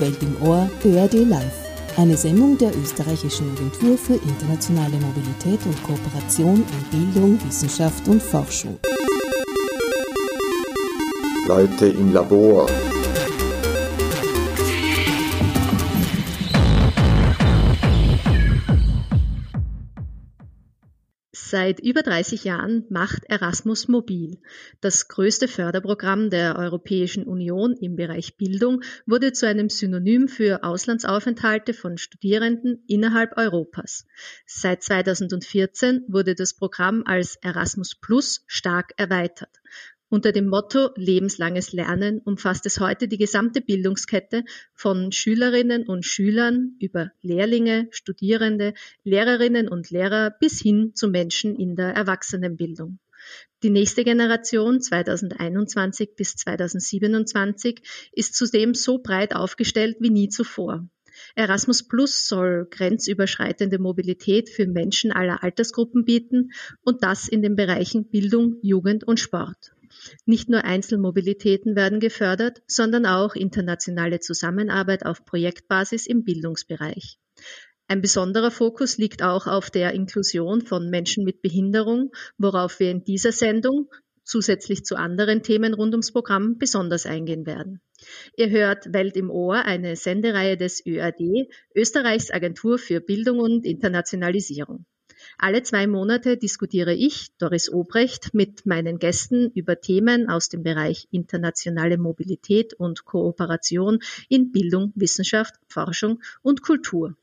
Welt im Ohr, ÖRD Live. Eine Sendung der österreichischen Agentur für internationale Mobilität und Kooperation in Bildung, Wissenschaft und Forschung. Leute im Labor. Seit über 30 Jahren macht Erasmus mobil. Das größte Förderprogramm der Europäischen Union im Bereich Bildung wurde zu einem Synonym für Auslandsaufenthalte von Studierenden innerhalb Europas. Seit 2014 wurde das Programm als Erasmus Plus stark erweitert. Unter dem Motto Lebenslanges Lernen umfasst es heute die gesamte Bildungskette von Schülerinnen und Schülern über Lehrlinge, Studierende, Lehrerinnen und Lehrer bis hin zu Menschen in der Erwachsenenbildung. Die nächste Generation 2021 bis 2027 ist zudem so breit aufgestellt wie nie zuvor. Erasmus Plus soll grenzüberschreitende Mobilität für Menschen aller Altersgruppen bieten und das in den Bereichen Bildung, Jugend und Sport. Nicht nur Einzelmobilitäten werden gefördert, sondern auch internationale Zusammenarbeit auf Projektbasis im Bildungsbereich. Ein besonderer Fokus liegt auch auf der Inklusion von Menschen mit Behinderung, worauf wir in dieser Sendung zusätzlich zu anderen Themen rund ums Programm besonders eingehen werden. Ihr hört Welt im Ohr, eine Sendereihe des ÖAD, Österreichs Agentur für Bildung und Internationalisierung. Alle zwei Monate diskutiere ich, Doris Obrecht, mit meinen Gästen über Themen aus dem Bereich internationale Mobilität und Kooperation in Bildung, Wissenschaft, Forschung und Kultur.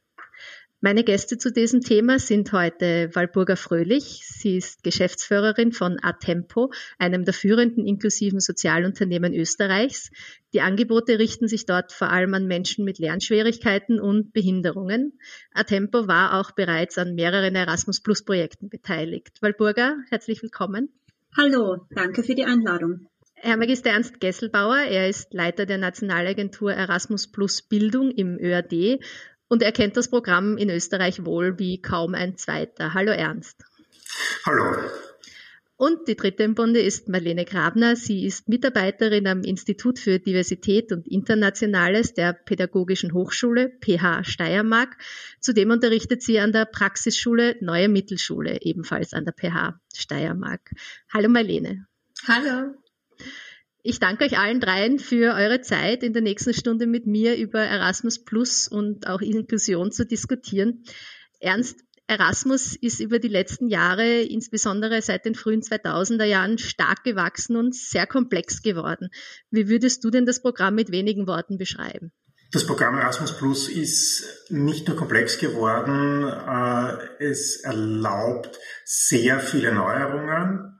Meine Gäste zu diesem Thema sind heute Walburga Fröhlich. Sie ist Geschäftsführerin von Atempo, einem der führenden inklusiven Sozialunternehmen Österreichs. Die Angebote richten sich dort vor allem an Menschen mit Lernschwierigkeiten und Behinderungen. Atempo war auch bereits an mehreren Erasmus Plus Projekten beteiligt. Walburga, herzlich willkommen. Hallo, danke für die Einladung. Herr Magister Ernst Gesselbauer, er ist Leiter der Nationalagentur Erasmus Plus Bildung im ÖAD und er kennt das Programm in Österreich wohl wie kaum ein zweiter. Hallo Ernst. Hallo. Und die dritte im Bunde ist Marlene Grabner. Sie ist Mitarbeiterin am Institut für Diversität und Internationales der Pädagogischen Hochschule PH Steiermark. Zudem unterrichtet sie an der Praxisschule Neue Mittelschule, ebenfalls an der PH Steiermark. Hallo Marlene. Hallo. Ich danke euch allen dreien für eure Zeit, in der nächsten Stunde mit mir über Erasmus Plus und auch Inklusion zu diskutieren. Ernst, Erasmus ist über die letzten Jahre, insbesondere seit den frühen 2000er Jahren, stark gewachsen und sehr komplex geworden. Wie würdest du denn das Programm mit wenigen Worten beschreiben? Das Programm Erasmus Plus ist nicht nur komplex geworden, äh, es erlaubt sehr viele Neuerungen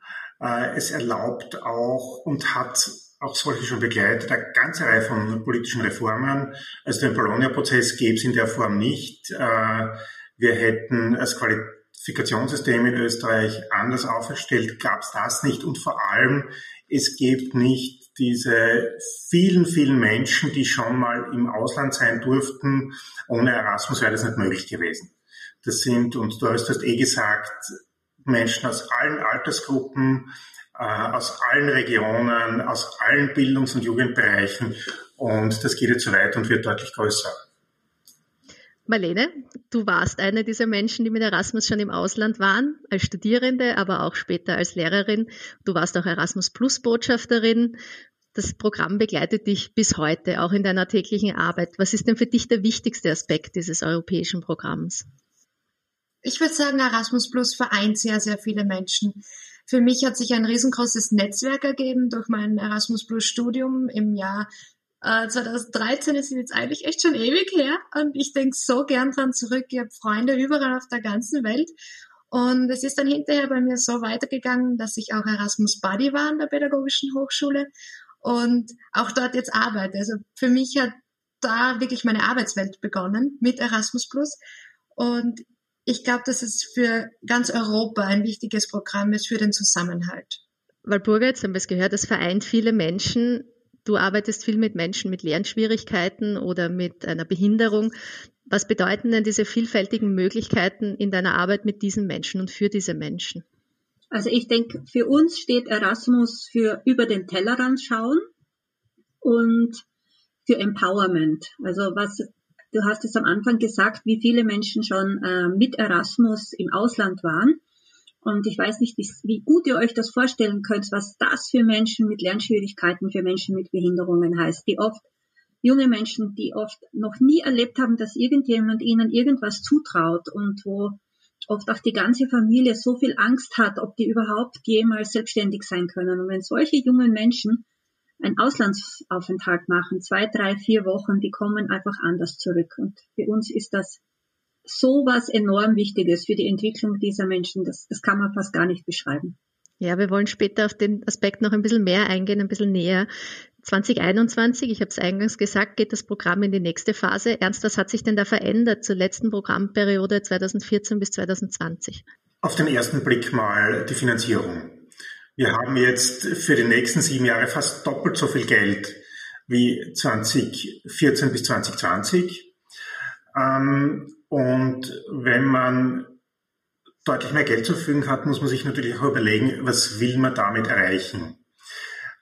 es erlaubt auch und hat auch solche schon begleitet, eine ganze Reihe von politischen Reformen. Also den Bologna-Prozess gäbe es in der Form nicht. Äh, wir hätten das Qualifikationssystem in Österreich anders aufgestellt, gab es das nicht. Und vor allem, es gibt nicht diese vielen, vielen Menschen, die schon mal im Ausland sein durften. Ohne Erasmus wäre das nicht möglich gewesen. Das sind, und du hast das eh gesagt, Menschen aus allen Altersgruppen, äh, aus allen Regionen, aus allen Bildungs- und Jugendbereichen. Und das geht jetzt so weit und wird deutlich größer. Marlene, du warst eine dieser Menschen, die mit Erasmus schon im Ausland waren, als Studierende, aber auch später als Lehrerin. Du warst auch Erasmus Plus Botschafterin. Das Programm begleitet dich bis heute, auch in deiner täglichen Arbeit. Was ist denn für dich der wichtigste Aspekt dieses europäischen Programms? Ich würde sagen, Erasmus Plus vereint sehr, sehr viele Menschen. Für mich hat sich ein riesengroßes Netzwerk ergeben durch mein Erasmus Plus Studium im Jahr äh, 2013. Das ist jetzt eigentlich echt schon ewig her und ich denke so gern dran zurück. Ich habe Freunde überall auf der ganzen Welt und es ist dann hinterher bei mir so weitergegangen, dass ich auch Erasmus Buddy war an der Pädagogischen Hochschule und auch dort jetzt arbeite. Also für mich hat da wirklich meine Arbeitswelt begonnen mit Erasmus Plus. Und ich glaube, dass es für ganz Europa ein wichtiges Programm ist für den Zusammenhalt. Walburga, jetzt haben wir es gehört, das vereint viele Menschen. Du arbeitest viel mit Menschen mit Lernschwierigkeiten oder mit einer Behinderung. Was bedeuten denn diese vielfältigen Möglichkeiten in deiner Arbeit mit diesen Menschen und für diese Menschen? Also ich denke, für uns steht Erasmus für über den Tellerrand schauen und für Empowerment. Also was du hast es am Anfang gesagt, wie viele Menschen schon äh, mit Erasmus im Ausland waren. Und ich weiß nicht, wie, wie gut ihr euch das vorstellen könnt, was das für Menschen mit Lernschwierigkeiten, für Menschen mit Behinderungen heißt, die oft junge Menschen, die oft noch nie erlebt haben, dass irgendjemand ihnen irgendwas zutraut und wo oft auch die ganze Familie so viel Angst hat, ob die überhaupt jemals selbstständig sein können. Und wenn solche jungen Menschen einen Auslandsaufenthalt machen, zwei, drei, vier Wochen, die kommen einfach anders zurück. Und für uns ist das so was enorm Wichtiges für die Entwicklung dieser Menschen. Das, das kann man fast gar nicht beschreiben. Ja, wir wollen später auf den Aspekt noch ein bisschen mehr eingehen, ein bisschen näher. 2021, ich habe es eingangs gesagt, geht das Programm in die nächste Phase. Ernst, was hat sich denn da verändert zur letzten Programmperiode 2014 bis 2020? Auf den ersten Blick mal die Finanzierung. Wir haben jetzt für die nächsten sieben Jahre fast doppelt so viel Geld wie 2014 bis 2020. Ähm, und wenn man deutlich mehr Geld zur Verfügung hat, muss man sich natürlich auch überlegen, was will man damit erreichen.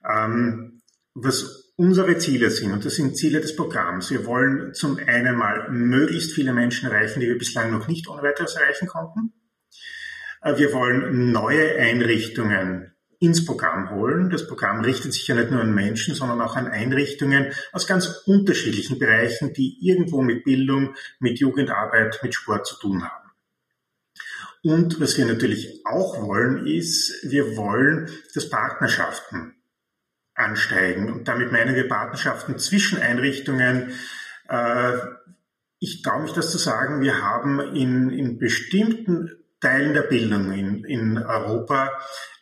Ähm, was unsere Ziele sind, und das sind Ziele des Programms. Wir wollen zum einen mal möglichst viele Menschen erreichen, die wir bislang noch nicht ohne weiteres erreichen konnten. Äh, wir wollen neue Einrichtungen ins Programm holen. Das Programm richtet sich ja nicht nur an Menschen, sondern auch an Einrichtungen aus ganz unterschiedlichen Bereichen, die irgendwo mit Bildung, mit Jugendarbeit, mit Sport zu tun haben. Und was wir natürlich auch wollen, ist, wir wollen, dass Partnerschaften ansteigen. Und damit meinen wir Partnerschaften zwischen Einrichtungen. Äh, ich traue mich das zu sagen, wir haben in, in bestimmten Teilen der Bildung in, in Europa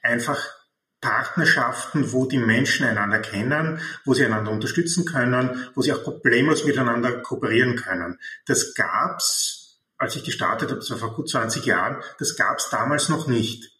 einfach Partnerschaften, wo die Menschen einander kennen, wo sie einander unterstützen können, wo sie auch problemlos miteinander kooperieren können. Das gab's, als ich gestartet habe, das war vor gut 20 Jahren, das gab's damals noch nicht.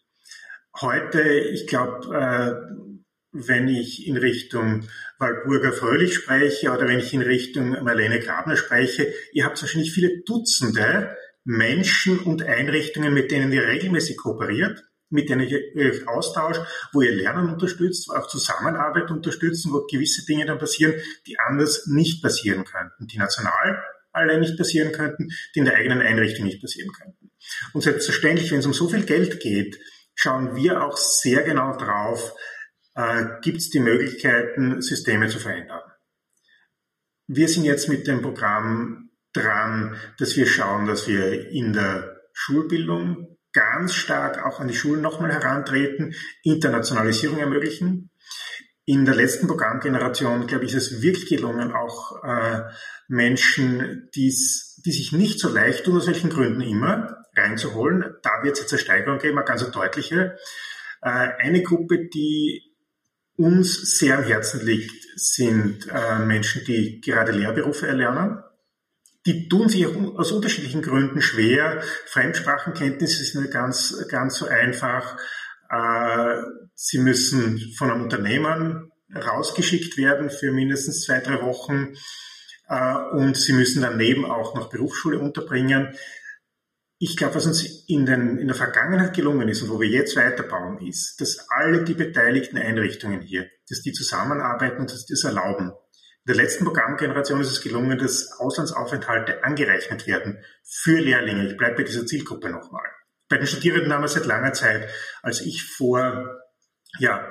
Heute, ich glaube, äh, wenn ich in Richtung Walburger Fröhlich spreche oder wenn ich in Richtung Marlene Grabner spreche, ihr habt wahrscheinlich viele Dutzende Menschen und Einrichtungen, mit denen ihr regelmäßig kooperiert, mit denen ihr euch austauscht, wo ihr Lernen unterstützt, auch Zusammenarbeit unterstützt, wo gewisse Dinge dann passieren, die anders nicht passieren könnten, die national alle nicht passieren könnten, die in der eigenen Einrichtung nicht passieren könnten. Und selbstverständlich, wenn es um so viel Geld geht, schauen wir auch sehr genau drauf, äh, gibt es die Möglichkeiten, Systeme zu verändern. Wir sind jetzt mit dem Programm dran, dass wir schauen, dass wir in der Schulbildung ganz stark auch an die Schulen nochmal herantreten, Internationalisierung ermöglichen. In der letzten Programmgeneration, glaube ich, ist es wirklich gelungen, auch äh, Menschen, die sich nicht so leicht tun, aus welchen Gründen immer, reinzuholen. Da wird es jetzt eine Steigerung geben, eine ganz deutliche. Äh, eine Gruppe, die uns sehr am Herzen liegt, sind äh, Menschen, die gerade Lehrberufe erlernen. Die tun sich aus unterschiedlichen Gründen schwer. Fremdsprachenkenntnis ist nicht ganz, ganz so einfach. Äh, sie müssen von einem Unternehmen rausgeschickt werden für mindestens zwei, drei Wochen. Äh, und sie müssen daneben auch noch Berufsschule unterbringen. Ich glaube, was uns in, den, in der Vergangenheit gelungen ist und wo wir jetzt weiterbauen, ist, dass alle die beteiligten Einrichtungen hier, dass die zusammenarbeiten und dass die das erlauben. In der letzten Programmgeneration ist es gelungen, dass Auslandsaufenthalte angerechnet werden für Lehrlinge. Ich bleibe bei dieser Zielgruppe nochmal. Bei den Studierenden haben wir seit langer Zeit, als ich vor ja,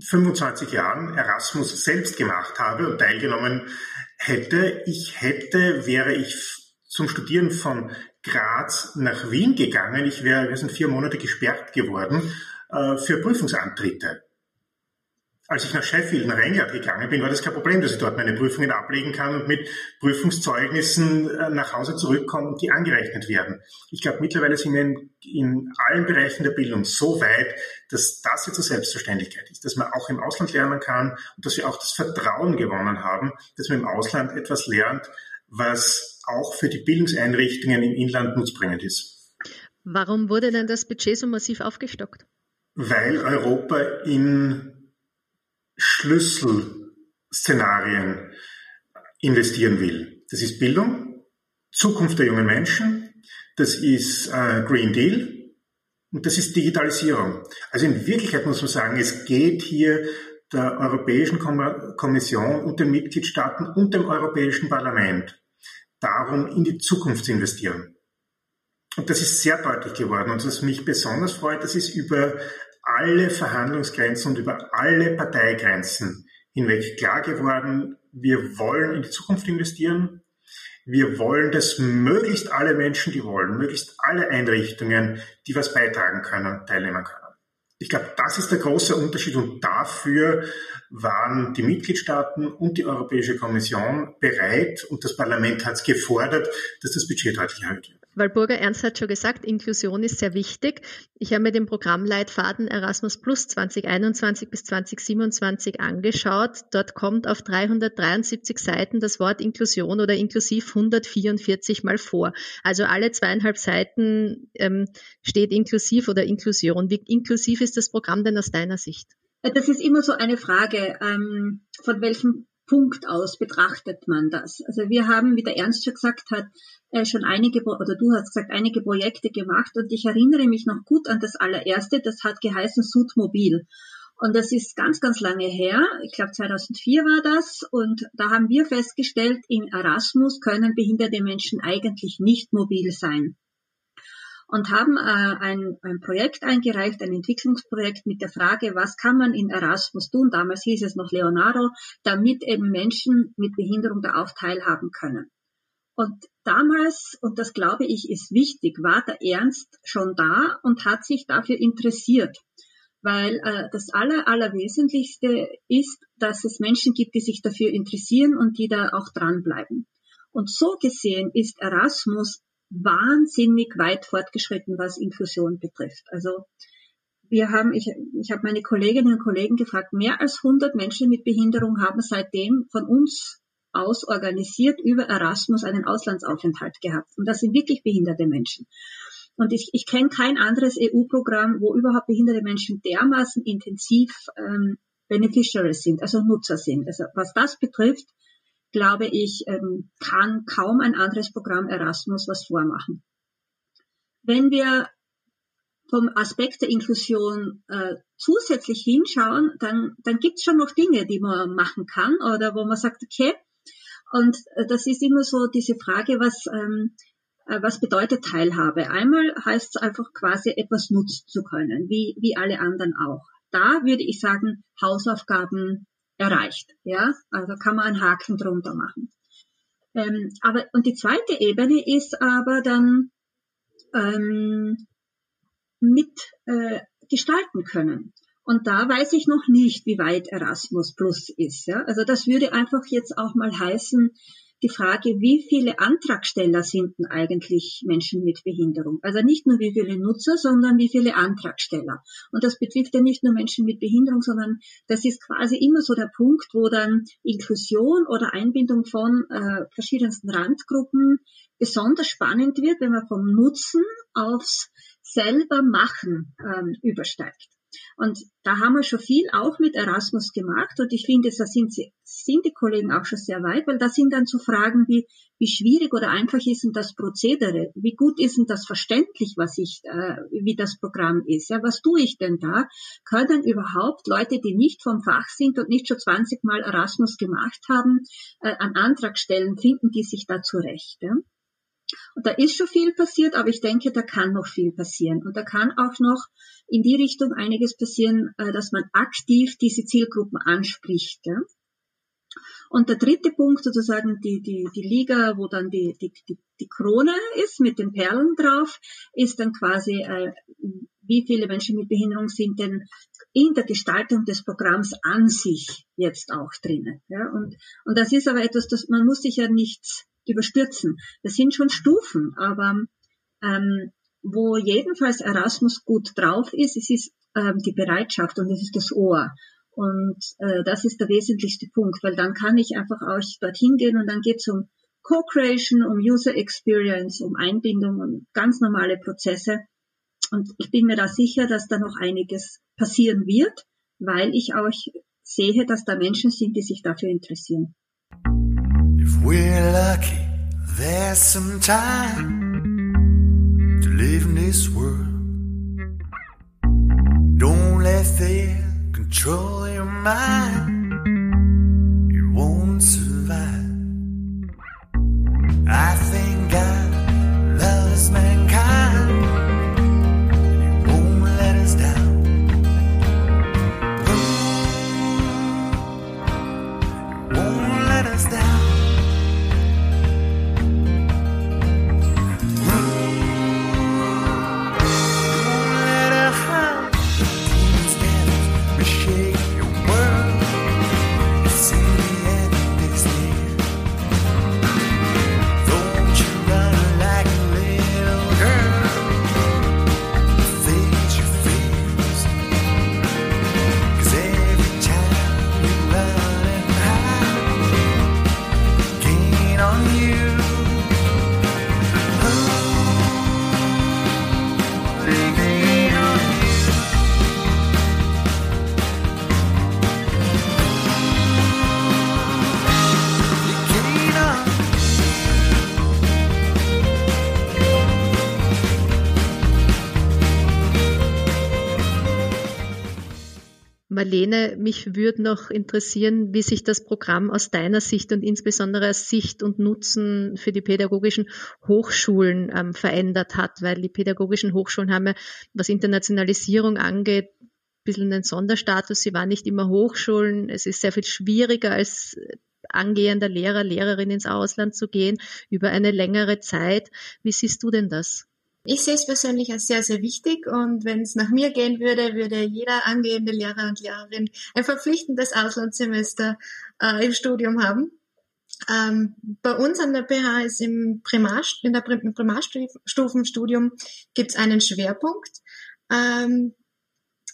25 Jahren Erasmus selbst gemacht habe und teilgenommen hätte, ich hätte, wäre ich zum Studieren von Graz nach Wien gegangen. Ich wäre, wir sind vier Monate gesperrt geworden äh, für Prüfungsantritte. Als ich nach Sheffield, nach England gegangen bin, war das kein Problem, dass ich dort meine Prüfungen ablegen kann und mit Prüfungszeugnissen äh, nach Hause zurückkomme die angerechnet werden. Ich glaube, mittlerweile sind wir in, in allen Bereichen der Bildung so weit, dass das jetzt eine Selbstverständlichkeit ist, dass man auch im Ausland lernen kann und dass wir auch das Vertrauen gewonnen haben, dass man im Ausland etwas lernt, was auch für die Bildungseinrichtungen im Inland nutzbringend ist. Warum wurde denn das Budget so massiv aufgestockt? Weil Europa in Schlüsselszenarien investieren will. Das ist Bildung, Zukunft der jungen Menschen, das ist äh, Green Deal und das ist Digitalisierung. Also in Wirklichkeit muss man sagen, es geht hier der Europäischen Kommission und den Mitgliedstaaten und dem Europäischen Parlament darum, in die Zukunft zu investieren. Und das ist sehr deutlich geworden. Und was mich besonders freut, das ist über alle Verhandlungsgrenzen und über alle Parteigrenzen hinweg klar geworden, wir wollen in die Zukunft investieren. Wir wollen, dass möglichst alle Menschen, die wollen, möglichst alle Einrichtungen, die was beitragen können, teilnehmen können. Ich glaube, das ist der große Unterschied und dafür waren die Mitgliedstaaten und die Europäische Kommission bereit und das Parlament hat es gefordert, dass das Budget deutlich erhöht wird. Walburga Ernst hat schon gesagt, Inklusion ist sehr wichtig. Ich habe mir den Programmleitfaden Erasmus Plus 2021 bis 2027 angeschaut. Dort kommt auf 373 Seiten das Wort Inklusion oder inklusiv 144 mal vor. Also alle zweieinhalb Seiten ähm, steht inklusiv oder Inklusion. Wie inklusiv ist das Programm denn aus deiner Sicht? Das ist immer so eine Frage, ähm, von welchem Punkt aus betrachtet man das. Also wir haben, wie der Ernst schon gesagt hat, äh, schon einige, oder du hast gesagt, einige Projekte gemacht und ich erinnere mich noch gut an das allererste, das hat geheißen Sudmobil. Und das ist ganz, ganz lange her. Ich glaube 2004 war das. Und da haben wir festgestellt, in Erasmus können behinderte Menschen eigentlich nicht mobil sein und haben äh, ein, ein Projekt eingereicht, ein Entwicklungsprojekt mit der Frage, was kann man in Erasmus tun, damals hieß es noch Leonardo, damit eben Menschen mit Behinderung da auch teilhaben können. Und damals, und das glaube ich ist wichtig, war der Ernst schon da und hat sich dafür interessiert. Weil äh, das Aller, Allerwesentlichste ist, dass es Menschen gibt, die sich dafür interessieren und die da auch dranbleiben. Und so gesehen ist Erasmus wahnsinnig weit fortgeschritten, was Inklusion betrifft. Also wir haben, ich, ich habe meine Kolleginnen und Kollegen gefragt, mehr als 100 Menschen mit Behinderung haben seitdem von uns aus organisiert über Erasmus einen Auslandsaufenthalt gehabt. Und das sind wirklich behinderte Menschen. Und ich, ich kenne kein anderes EU-Programm, wo überhaupt behinderte Menschen dermaßen intensiv ähm, Beneficiaries sind, also Nutzer sind. Also was das betrifft, glaube ich, ähm, kann kaum ein anderes Programm Erasmus was vormachen. Wenn wir vom Aspekt der Inklusion äh, zusätzlich hinschauen, dann, dann gibt es schon noch Dinge, die man machen kann oder wo man sagt, okay, und äh, das ist immer so diese Frage, was, ähm, äh, was bedeutet Teilhabe? Einmal heißt es einfach quasi etwas nutzen zu können, wie, wie alle anderen auch. Da würde ich sagen, Hausaufgaben erreicht. Ja, also kann man einen Haken drunter machen. Ähm, aber und die zweite Ebene ist aber dann ähm, mit äh, gestalten können. Und da weiß ich noch nicht, wie weit Erasmus Plus ist. Ja? Also das würde einfach jetzt auch mal heißen, die Frage, wie viele Antragsteller sind denn eigentlich Menschen mit Behinderung? Also nicht nur wie viele Nutzer, sondern wie viele Antragsteller. Und das betrifft ja nicht nur Menschen mit Behinderung, sondern das ist quasi immer so der Punkt, wo dann Inklusion oder Einbindung von äh, verschiedensten Randgruppen besonders spannend wird, wenn man vom Nutzen aufs selber Machen ähm, übersteigt. Und da haben wir schon viel auch mit Erasmus gemacht und ich finde, da sind, sind die Kollegen auch schon sehr weit, weil da sind dann so Fragen wie, wie schwierig oder einfach ist denn das Prozedere? Wie gut ist denn das verständlich, was ich, äh, wie das Programm ist? Ja, was tue ich denn da? Können überhaupt Leute, die nicht vom Fach sind und nicht schon 20 Mal Erasmus gemacht haben, äh, an Antragstellen finden die sich da zurecht? Ja? Und da ist schon viel passiert, aber ich denke, da kann noch viel passieren. Und da kann auch noch in die Richtung einiges passieren, äh, dass man aktiv diese Zielgruppen anspricht. Und der dritte Punkt, sozusagen die, die, die Liga, wo dann die, die, die, Krone ist mit den Perlen drauf, ist dann quasi, äh, wie viele Menschen mit Behinderung sind denn in der Gestaltung des Programms an sich jetzt auch drinnen. Ja? Und, und das ist aber etwas, das man muss sich ja nicht überstürzen. Das sind schon Stufen, aber ähm, wo jedenfalls Erasmus gut drauf ist, es ist ähm, die Bereitschaft und es ist das Ohr. Und äh, das ist der wesentlichste Punkt, weil dann kann ich einfach auch dorthin gehen und dann geht es um Co-Creation, um User Experience, um Einbindung und ganz normale Prozesse. Und ich bin mir da sicher, dass da noch einiges passieren wird, weil ich auch sehe, dass da Menschen sind, die sich dafür interessieren. We're lucky, there's some time to live in this world. Don't let fear control your mind, Marlene, mich würde noch interessieren, wie sich das Programm aus deiner Sicht und insbesondere aus Sicht und Nutzen für die pädagogischen Hochschulen ähm, verändert hat, weil die pädagogischen Hochschulen haben ja, was Internationalisierung angeht, ein bisschen einen Sonderstatus. Sie waren nicht immer Hochschulen. Es ist sehr viel schwieriger als angehender Lehrer, Lehrerin ins Ausland zu gehen über eine längere Zeit. Wie siehst du denn das? Ich sehe es persönlich als sehr, sehr wichtig und wenn es nach mir gehen würde, würde jeder angehende Lehrer und Lehrerin ein verpflichtendes Auslandssemester äh, im Studium haben. Ähm, bei uns an der PH ist im Primar, in der Prim- im Primarstufenstudium gibt es einen Schwerpunkt, ähm,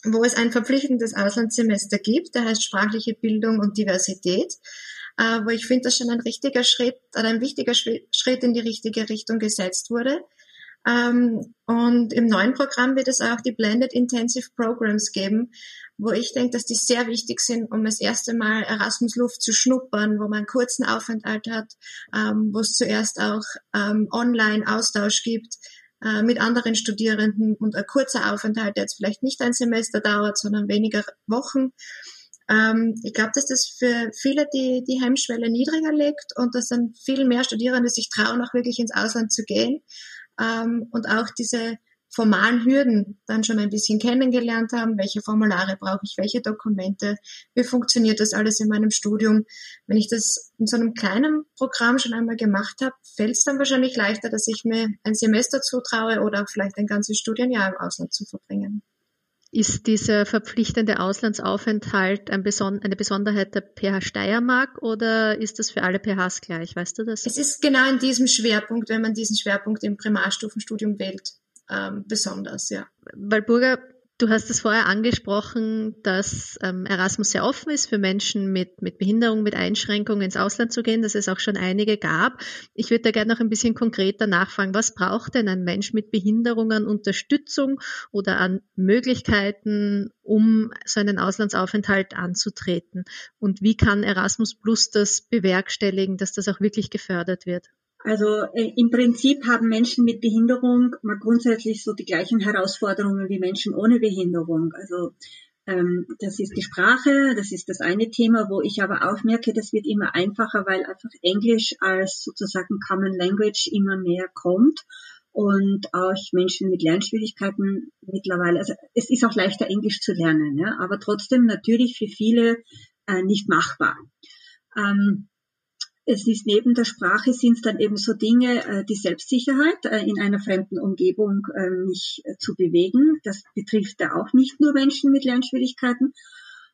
wo es ein verpflichtendes Auslandssemester gibt, der heißt sprachliche Bildung und Diversität, äh, wo ich finde, dass schon ein richtiger Schritt oder ein wichtiger Schri- Schritt in die richtige Richtung gesetzt wurde. Ähm, und im neuen Programm wird es auch die Blended Intensive Programs geben, wo ich denke, dass die sehr wichtig sind, um das erste Mal Erasmus Luft zu schnuppern, wo man einen kurzen Aufenthalt hat, ähm, wo es zuerst auch ähm, Online-Austausch gibt äh, mit anderen Studierenden und ein kurzer Aufenthalt, der jetzt vielleicht nicht ein Semester dauert, sondern weniger Wochen. Ähm, ich glaube, dass das für viele die, die Hemmschwelle niedriger liegt und dass dann viel mehr Studierende sich trauen, auch wirklich ins Ausland zu gehen ähm, und auch diese formalen Hürden dann schon ein bisschen kennengelernt haben. Welche Formulare brauche ich, welche Dokumente, wie funktioniert das alles in meinem Studium. Wenn ich das in so einem kleinen Programm schon einmal gemacht habe, fällt es dann wahrscheinlich leichter, dass ich mir ein Semester zutraue oder auch vielleicht ein ganzes Studienjahr im Ausland zu verbringen. Ist dieser verpflichtende Auslandsaufenthalt ein Beson eine Besonderheit der PH Steiermark oder ist das für alle PHs gleich? Weißt du das? Es ist genau in diesem Schwerpunkt, wenn man diesen Schwerpunkt im Primarstufenstudium wählt, ähm, besonders, ja. Walburga, du hast es vorher angesprochen, dass ähm, Erasmus sehr offen ist für Menschen mit, mit Behinderung, mit Einschränkungen ins Ausland zu gehen, dass es auch schon einige gab. Ich würde da gerne noch ein bisschen konkreter nachfragen. Was braucht denn ein Mensch mit Behinderung an Unterstützung oder an Möglichkeiten, um so einen Auslandsaufenthalt anzutreten? Und wie kann Erasmus Plus das bewerkstelligen, dass das auch wirklich gefördert wird? Also äh, im Prinzip haben Menschen mit Behinderung mal grundsätzlich so die gleichen Herausforderungen wie Menschen ohne Behinderung. Also ähm, das ist die Sprache, das ist das eine Thema, wo ich aber auch merke, das wird immer einfacher, weil einfach Englisch als sozusagen Common Language immer mehr kommt und auch Menschen mit Lernschwierigkeiten mittlerweile, also es ist auch leichter Englisch zu lernen, ja, aber trotzdem natürlich für viele äh, nicht machbar. Ähm, es ist neben der Sprache sind es dann eben so Dinge, äh, die Selbstsicherheit äh, in einer fremden Umgebung äh, mich äh, zu bewegen. Das betrifft ja auch nicht nur Menschen mit Lernschwierigkeiten.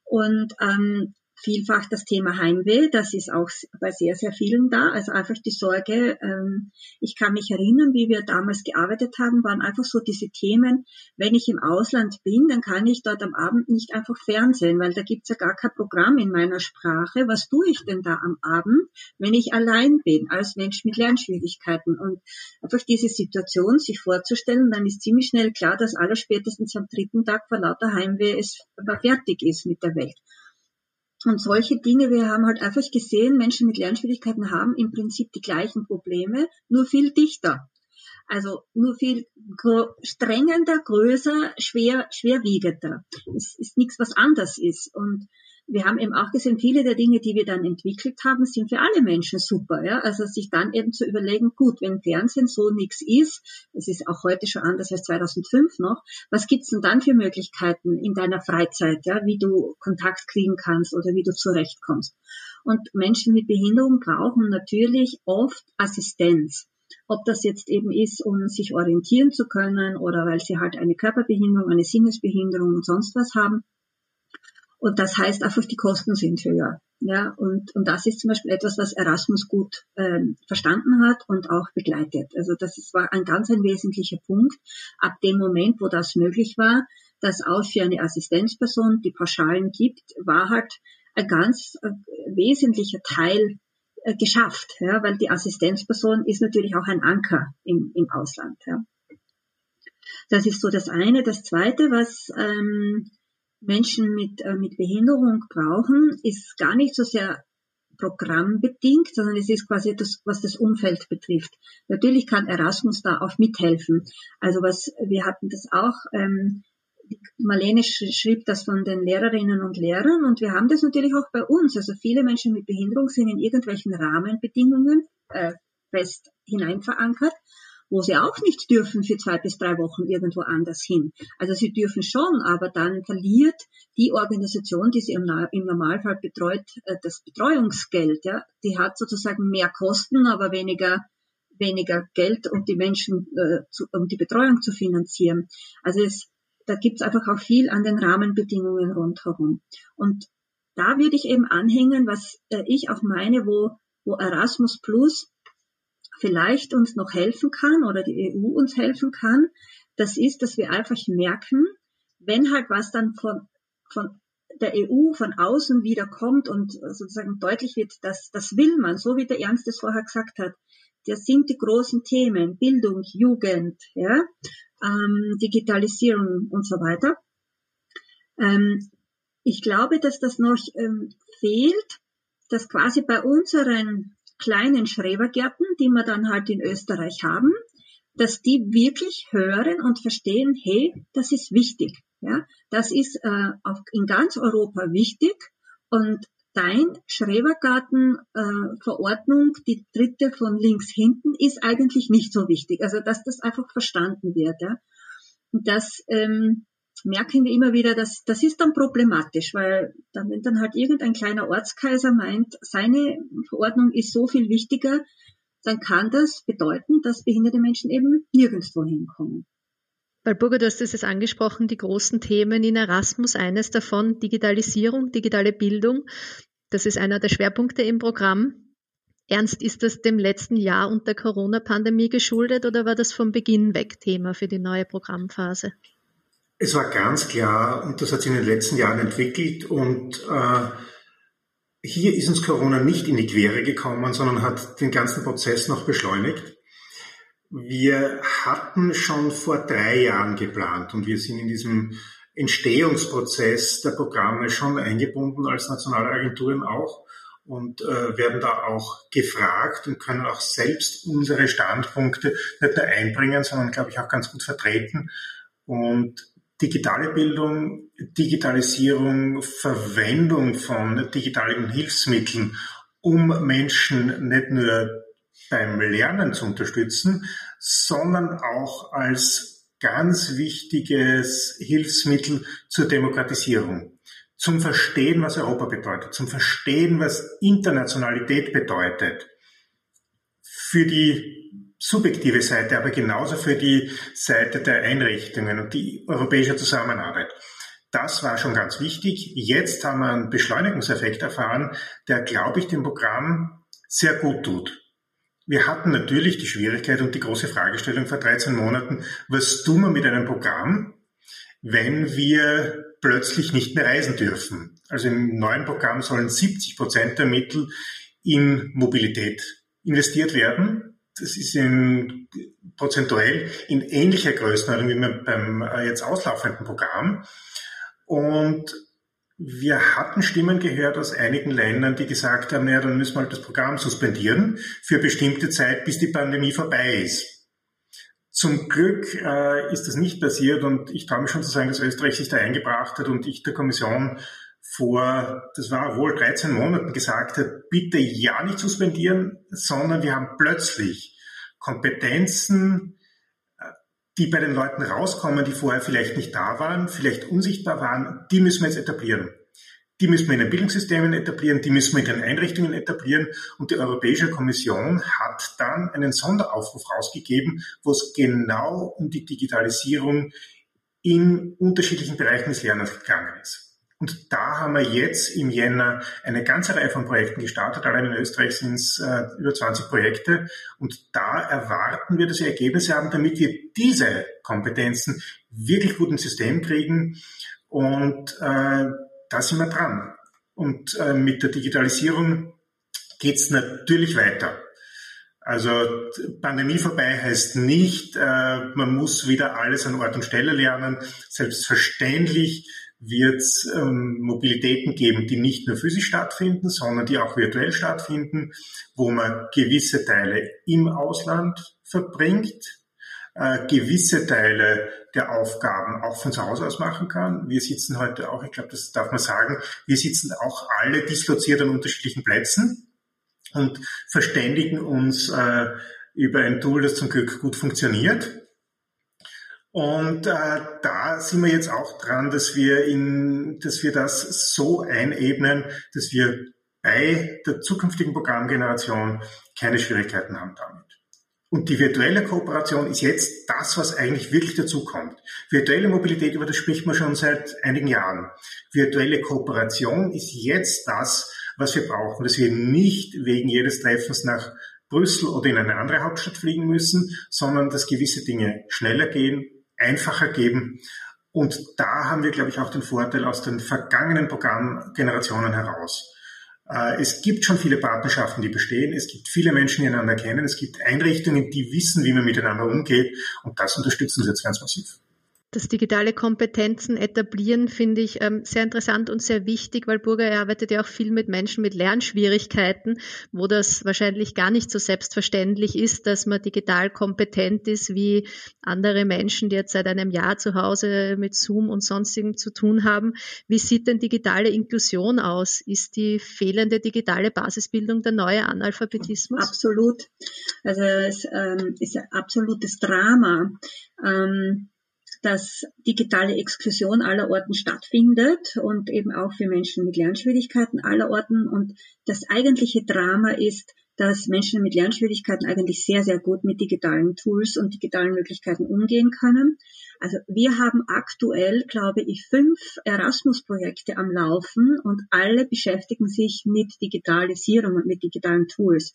Und ähm, vielfach das Thema Heimweh, das ist auch bei sehr, sehr vielen da. Also einfach die Sorge, ähm, ich kann mich erinnern, wie wir damals gearbeitet haben, waren einfach so diese Themen, wenn ich im Ausland bin, dann kann ich dort am Abend nicht einfach Fernsehen, weil da gibt's ja gar kein Programm in meiner Sprache. Was tue ich denn da am Abend, wenn ich allein bin, als Mensch mit Lernschwierigkeiten? Und einfach diese Situation sich vorzustellen, dann ist ziemlich schnell klar, dass alles spätestens am dritten Tag vor lauter Heimweh es fertig ist mit der Welt. Und solche Dinge, wir haben halt einfach gesehen, Menschen mit Lernschwierigkeiten haben im Prinzip die gleichen Probleme, nur viel dichter. Also nur viel strengender, größer, schwer, schwerwiegender. Es ist nichts, was anders ist. Und wir haben eben auch gesehen, viele der Dinge, die wir dann entwickelt haben, sind für alle Menschen super. Ja? Also sich dann eben zu überlegen, gut, wenn Fernsehen so nichts ist, es ist auch heute schon anders als 2005 noch, was gibt's denn dann für Möglichkeiten in deiner Freizeit, ja? wie du Kontakt kriegen kannst oder wie du zurechtkommst? Und Menschen mit Behinderung brauchen natürlich oft Assistenz. Ob das jetzt eben ist, um sich orientieren zu können oder weil sie halt eine Körperbehinderung, eine Sinnesbehinderung und sonst was haben und das heißt einfach, die Kosten sind höher. Ja, und, und das ist zum Beispiel etwas, was Erasmus gut ähm, verstanden hat und auch begleitet. Also das ist, war ein ganz ein wesentlicher Punkt. Ab dem Moment, wo das möglich war, dass auch für eine Assistenzperson die Pauschalen gibt, war halt ein ganz äh, wesentlicher Teil äh, geschafft, ja, weil die Assistenzperson ist natürlich auch ein Anker im, im Ausland. Ja. Das ist so das eine. Das zweite, was ähm, Menschen mit, äh, mit Behinderung brauchen, ist gar nicht so sehr programmbedingt, sondern es ist quasi das, was das Umfeld betrifft. Natürlich kann Erasmus da auch mithelfen. Also was, wir hatten das auch, ähm, Marlene schrieb das von den Lehrerinnen und Lehrern und wir haben das natürlich auch bei uns. Also viele Menschen mit Behinderung sind in irgendwelchen Rahmenbedingungen äh, fest hinein verankert wo sie auch nicht dürfen für zwei bis drei Wochen irgendwo anders hin. Also sie dürfen schon, aber dann verliert die Organisation, die sie im, Normalfall betreut, äh, das Betreuungsgeld. Ja, die hat sozusagen mehr Kosten, aber weniger weniger Geld, um die Menschen, äh, zu, um die Betreuung zu finanzieren. Also es, da gibt es einfach auch viel an den Rahmenbedingungen rundherum. Und da würde ich eben anhängen, was äh, ich auch meine, wo, wo Erasmus Plus vielleicht uns noch helfen kann oder die EU uns helfen kann, das ist, dass wir einfach merken, wenn halt was dann von, von der EU von außen wieder kommt und sozusagen deutlich wird, dass das will man, so wie der Ernst es vorher gesagt hat. Das sind die großen Themen, Bildung, Jugend, ja, ähm, Digitalisierung und so weiter. Ähm, ich glaube, dass das noch ähm, fehlt, dass quasi bei unseren kleinen Schrebergärten, die wir dann halt in Österreich haben, dass die wirklich hören und verstehen, hey, das ist wichtig. Ja, das ist äh, auf, in ganz Europa wichtig und dein Schrebergarten-Verordnung, äh, die dritte von links hinten, ist eigentlich nicht so wichtig. Also dass das einfach verstanden wird. Ja. Und das ähm, merken wir immer wieder, dass das ist dann problematisch, weil dann, wenn dann halt irgendein kleiner Ortskaiser meint, seine Verordnung ist so viel wichtiger, dann kann das bedeuten, dass behinderte Menschen eben nirgendwo hinkommen. Walburga, du hast es jetzt angesprochen, die großen Themen in Erasmus, eines davon Digitalisierung, digitale Bildung. Das ist einer der Schwerpunkte im Programm. Ernst, ist das dem letzten Jahr und der Corona-Pandemie geschuldet oder war das von Beginn weg Thema für die neue Programmphase? Es war ganz klar, und das hat sich in den letzten Jahren entwickelt, und äh, hier ist uns Corona nicht in die Quere gekommen, sondern hat den ganzen Prozess noch beschleunigt. Wir hatten schon vor drei Jahren geplant und wir sind in diesem Entstehungsprozess der Programme schon eingebunden als nationale Agenturen auch und äh, werden da auch gefragt und können auch selbst unsere Standpunkte nicht nur einbringen, sondern glaube ich auch ganz gut vertreten. Und digitale Bildung, Digitalisierung, Verwendung von digitalen Hilfsmitteln, um Menschen nicht nur beim Lernen zu unterstützen, sondern auch als ganz wichtiges Hilfsmittel zur Demokratisierung, zum Verstehen, was Europa bedeutet, zum Verstehen, was Internationalität bedeutet, für die subjektive Seite, aber genauso für die Seite der Einrichtungen und die europäische Zusammenarbeit. Das war schon ganz wichtig. Jetzt haben wir einen Beschleunigungseffekt erfahren, der, glaube ich, dem Programm sehr gut tut. Wir hatten natürlich die Schwierigkeit und die große Fragestellung vor 13 Monaten, was tun wir mit einem Programm, wenn wir plötzlich nicht mehr reisen dürfen. Also im neuen Programm sollen 70 Prozent der Mittel in Mobilität investiert werden das ist in, prozentuell in ähnlicher Größenordnung wie beim äh, jetzt auslaufenden Programm. Und wir hatten Stimmen gehört aus einigen Ländern, die gesagt haben, naja, dann müssen wir halt das Programm suspendieren für bestimmte Zeit, bis die Pandemie vorbei ist. Zum Glück äh, ist das nicht passiert und ich traue mich schon zu sagen, dass Österreich sich da eingebracht hat und ich der Kommission vor, das war wohl 13 Monaten gesagt hat, bitte ja nicht suspendieren, sondern wir haben plötzlich Kompetenzen, äh, die bei den Leuten rauskommen, die vorher vielleicht nicht da waren, vielleicht unsichtbar waren, die müssen wir jetzt etablieren. Die müssen wir in den Bildungssystemen etablieren, die müssen wir in den Einrichtungen etablieren. Und die Europäische Kommission hat dann einen Sonderaufruf rausgegeben, wo es genau um die Digitalisierung in unterschiedlichen Bereichen des Lernens gegangen ist. Und da haben wir jetzt im Jänner eine ganze Reihe von Projekten gestartet. Allein in Österreich sind es äh, über 20 Projekte. Und da erwarten wir, dass wir Ergebnisse haben, damit wir diese Kompetenzen wirklich gut ins System kriegen. Und äh, da sind wir dran. Und äh, mit der Digitalisierung geht's natürlich weiter. Also Pandemie vorbei heißt nicht, äh, man muss wieder alles an Ort und Stelle lernen. Selbstverständlich wird es ähm, Mobilitäten geben, die nicht nur physisch stattfinden, sondern die auch virtuell stattfinden, wo man gewisse Teile im Ausland verbringt, äh, gewisse Teile der Aufgaben auch von zu Hause aus machen kann. Wir sitzen heute auch, ich glaube, das darf man sagen, wir sitzen auch alle disloziert an unterschiedlichen Plätzen und verständigen uns äh, über ein Tool, das zum Glück gut funktioniert. Und äh, da sind wir jetzt auch dran, dass wir in, dass wir das so einebnen, dass wir bei der zukünftigen Programmgeneration keine Schwierigkeiten haben damit. Und die virtuelle Kooperation ist jetzt das, was eigentlich wirklich dazukommt. Virtuelle Mobilität, über das spricht man schon seit einigen Jahren. Virtuelle Kooperation ist jetzt das, was wir brauchen, dass wir nicht wegen jedes Treffens nach Brüssel oder in eine andere Hauptstadt fliegen müssen, sondern dass gewisse Dinge schneller gehen, einfacher gehen. Und da haben wir, glaube ich, auch den Vorteil aus den vergangenen Programmgenerationen heraus. Äh, es gibt schon viele Partnerschaften, die bestehen. Es gibt viele Menschen, die einander kennen. Es gibt Einrichtungen, die wissen, wie man miteinander umgeht. Und das unterstützen sie jetzt ganz massiv. Das digitale Kompetenzen etablieren finde ich ähm, sehr interessant und sehr wichtig, weil Burger arbeitet ja auch viel mit Menschen mit Lernschwierigkeiten, wo das wahrscheinlich gar nicht so selbstverständlich ist, dass man digital kompetent ist wie andere Menschen, die jetzt seit einem Jahr zu Hause mit Zoom und sonstigem zu tun haben. Wie sieht denn digitale Inklusion aus? Ist die fehlende digitale Basisbildung der neue Analphabetismus? Absolut. Also es ähm, ist ein absolutes Drama. Ähm, dass digitale Exklusion aller Orten stattfindet und eben auch für Menschen mit Lernschwierigkeiten aller Orten. Und das eigentliche Drama ist, dass Menschen mit Lernschwierigkeiten eigentlich sehr, sehr gut mit digitalen Tools und digitalen Möglichkeiten umgehen können. Also wir haben aktuell, glaube ich, fünf Erasmus-Projekte am Laufen und alle beschäftigen sich mit Digitalisierung und mit digitalen Tools.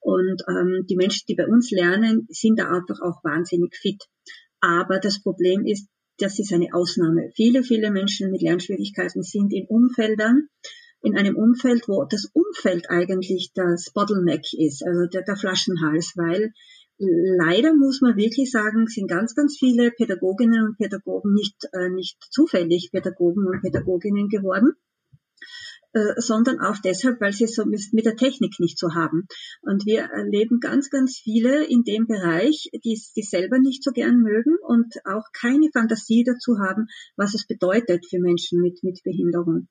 Und ähm, die Menschen, die bei uns lernen, sind da einfach auch wahnsinnig fit. Aber das Problem ist, das ist eine Ausnahme. Viele, viele Menschen mit Lernschwierigkeiten sind in Umfeldern, in einem Umfeld, wo das Umfeld eigentlich das Bottleneck ist, also der, der Flaschenhals, weil leider muss man wirklich sagen, sind ganz, ganz viele Pädagoginnen und Pädagogen nicht, äh, nicht zufällig Pädagogen und Pädagoginnen geworden, sondern auch deshalb, weil sie so mit der Technik nicht so haben. Und wir erleben ganz, ganz viele in dem Bereich, die, die selber nicht so gern mögen und auch keine Fantasie dazu haben, was es bedeutet für Menschen mit, mit Behinderung.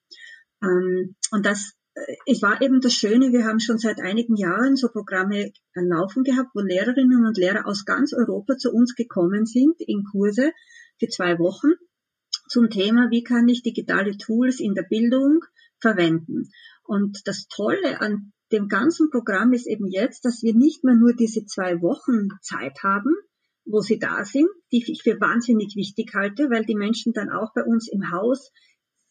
Ähm, und das äh, es war eben das Schöne, wir haben schon seit einigen Jahren so Programme laufen gehabt, wo Lehrerinnen und Lehrer aus ganz Europa zu uns gekommen sind in Kurse für zwei Wochen zum Thema, wie kann ich digitale Tools in der Bildung verwenden. Und das Tolle an dem ganzen Programm ist eben jetzt, dass wir nicht mehr nur diese zwei Wochen Zeit haben, wo sie da sind, die ich für wahnsinnig wichtig halte, weil die Menschen dann auch bei uns im Haus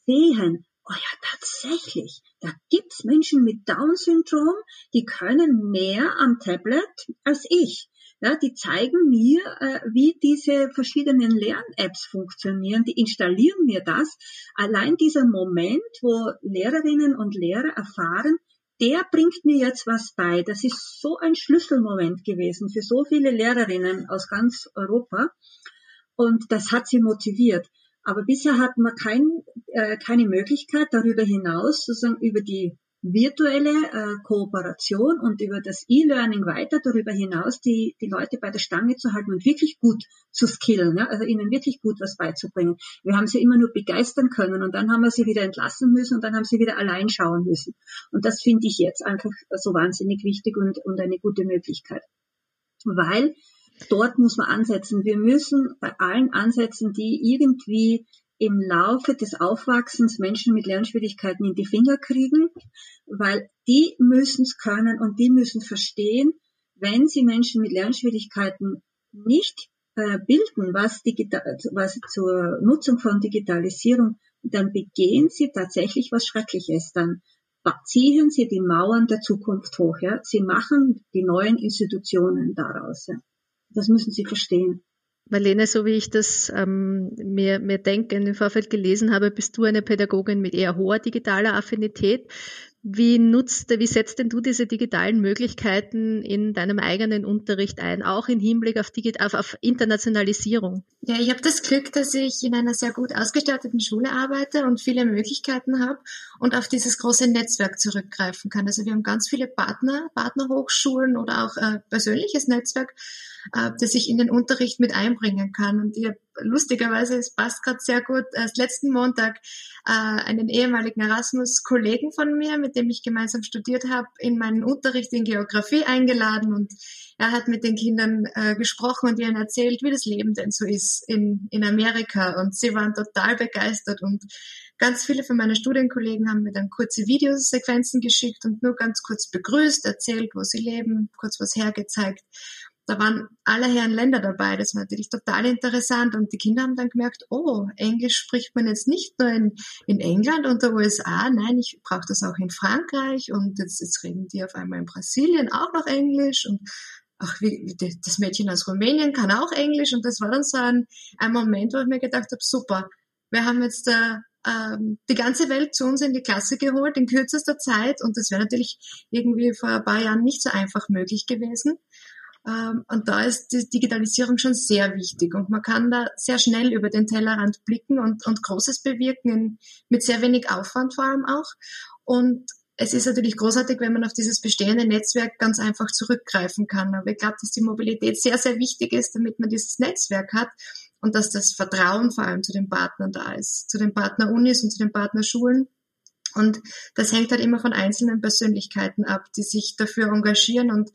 sehen, oh ja, tatsächlich, da gibt's Menschen mit Down-Syndrom, die können mehr am Tablet als ich. Ja, die zeigen mir, äh, wie diese verschiedenen Lern-Apps funktionieren. Die installieren mir das. Allein dieser Moment, wo Lehrerinnen und Lehrer erfahren, der bringt mir jetzt was bei. Das ist so ein Schlüsselmoment gewesen für so viele Lehrerinnen aus ganz Europa. Und das hat sie motiviert. Aber bisher hatten wir kein, äh, keine Möglichkeit darüber hinaus, sozusagen über die virtuelle äh, Kooperation und über das E-Learning weiter darüber hinaus die, die Leute bei der Stange zu halten und wirklich gut zu skillen, ja? also ihnen wirklich gut was beizubringen. Wir haben sie immer nur begeistern können und dann haben wir sie wieder entlassen müssen und dann haben sie wieder allein schauen müssen. Und das finde ich jetzt einfach so wahnsinnig wichtig und, und eine gute Möglichkeit. Weil dort muss man ansetzen. Wir müssen bei allen ansetzen, die irgendwie im Laufe des Aufwachsens Menschen mit Lernschwierigkeiten in die Finger kriegen, weil die müssen es können und die müssen verstehen, wenn sie Menschen mit Lernschwierigkeiten nicht äh, bilden, was, digital, was zur Nutzung von Digitalisierung, dann begehen sie tatsächlich was Schreckliches. Dann ziehen sie die Mauern der Zukunft hoch. Ja? Sie machen die neuen Institutionen daraus. Ja? Das müssen sie verstehen. Marlene, so wie ich das ähm, mir, mir denke, in dem Vorfeld gelesen habe, bist du eine Pädagogin mit eher hoher digitaler Affinität. Wie nutzt, wie setzt denn du diese digitalen Möglichkeiten in deinem eigenen Unterricht ein, auch im Hinblick auf, auf, auf Internationalisierung? Ja, ich habe das Glück, dass ich in einer sehr gut ausgestatteten Schule arbeite und viele Möglichkeiten habe und auf dieses große Netzwerk zurückgreifen kann. Also wir haben ganz viele Partner, Partnerhochschulen oder auch äh, persönliches Netzwerk, äh, das ich in den Unterricht mit einbringen kann. Und ich lustigerweise, es passt gerade sehr gut, erst letzten Montag äh, einen ehemaligen Erasmus-Kollegen von mir, mit dem ich gemeinsam studiert habe, in meinen Unterricht in Geografie eingeladen. Und er hat mit den Kindern äh, gesprochen und ihnen erzählt, wie das Leben denn so ist in, in Amerika. Und sie waren total begeistert. Und ganz viele von meinen Studienkollegen haben mir dann kurze Videosequenzen geschickt und nur ganz kurz begrüßt, erzählt, wo sie leben, kurz was hergezeigt da waren alle Herren Länder dabei. Das war natürlich total interessant. Und die Kinder haben dann gemerkt, oh, Englisch spricht man jetzt nicht nur in, in England und der USA, nein, ich brauche das auch in Frankreich und jetzt, jetzt reden die auf einmal in Brasilien auch noch Englisch und ach, wie, das Mädchen aus Rumänien kann auch Englisch und das war dann so ein, ein Moment, wo ich mir gedacht habe, super, wir haben jetzt äh, ähm, die ganze Welt zu uns in die Klasse geholt in kürzester Zeit und das wäre natürlich irgendwie vor ein paar Jahren nicht so einfach möglich gewesen. Ähm, und da ist die Digitalisierung schon sehr wichtig und man kann da sehr schnell über den Tellerrand blicken und, und Großes bewirken, mit sehr wenig Aufwand vor allem auch. Und es ist natürlich großartig, wenn man auf dieses bestehende Netzwerk ganz einfach zurückgreifen kann. Aber ich glaube, dass die Mobilität sehr, sehr wichtig ist, damit man dieses Netzwerk hat und dass das Vertrauen vor allem zu den Partnern da ist, zu den Partnerunis und zu den Partnerschulen. Und das hängt halt immer von einzelnen Persönlichkeiten ab, die sich dafür engagieren und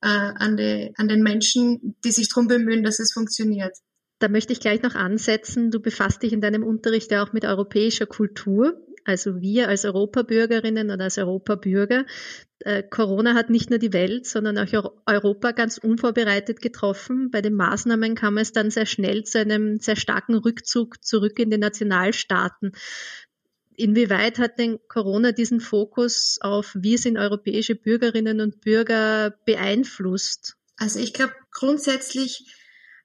äh, an, die, an den Menschen, die sich darum bemühen, dass es funktioniert. Da möchte ich gleich noch ansetzen. Du befasst dich in deinem Unterricht ja auch mit europäischer Kultur. Also wir als Europabürgerinnen oder als Europabürger. Äh, Corona hat nicht nur die Welt, sondern auch Europa ganz unvorbereitet getroffen. Bei den Maßnahmen kam es dann sehr schnell zu einem sehr starken Rückzug zurück in die Nationalstaaten. Inwieweit hat denn Corona diesen Fokus auf wir sind europäische Bürgerinnen und Bürger beeinflusst? Also ich glaube grundsätzlich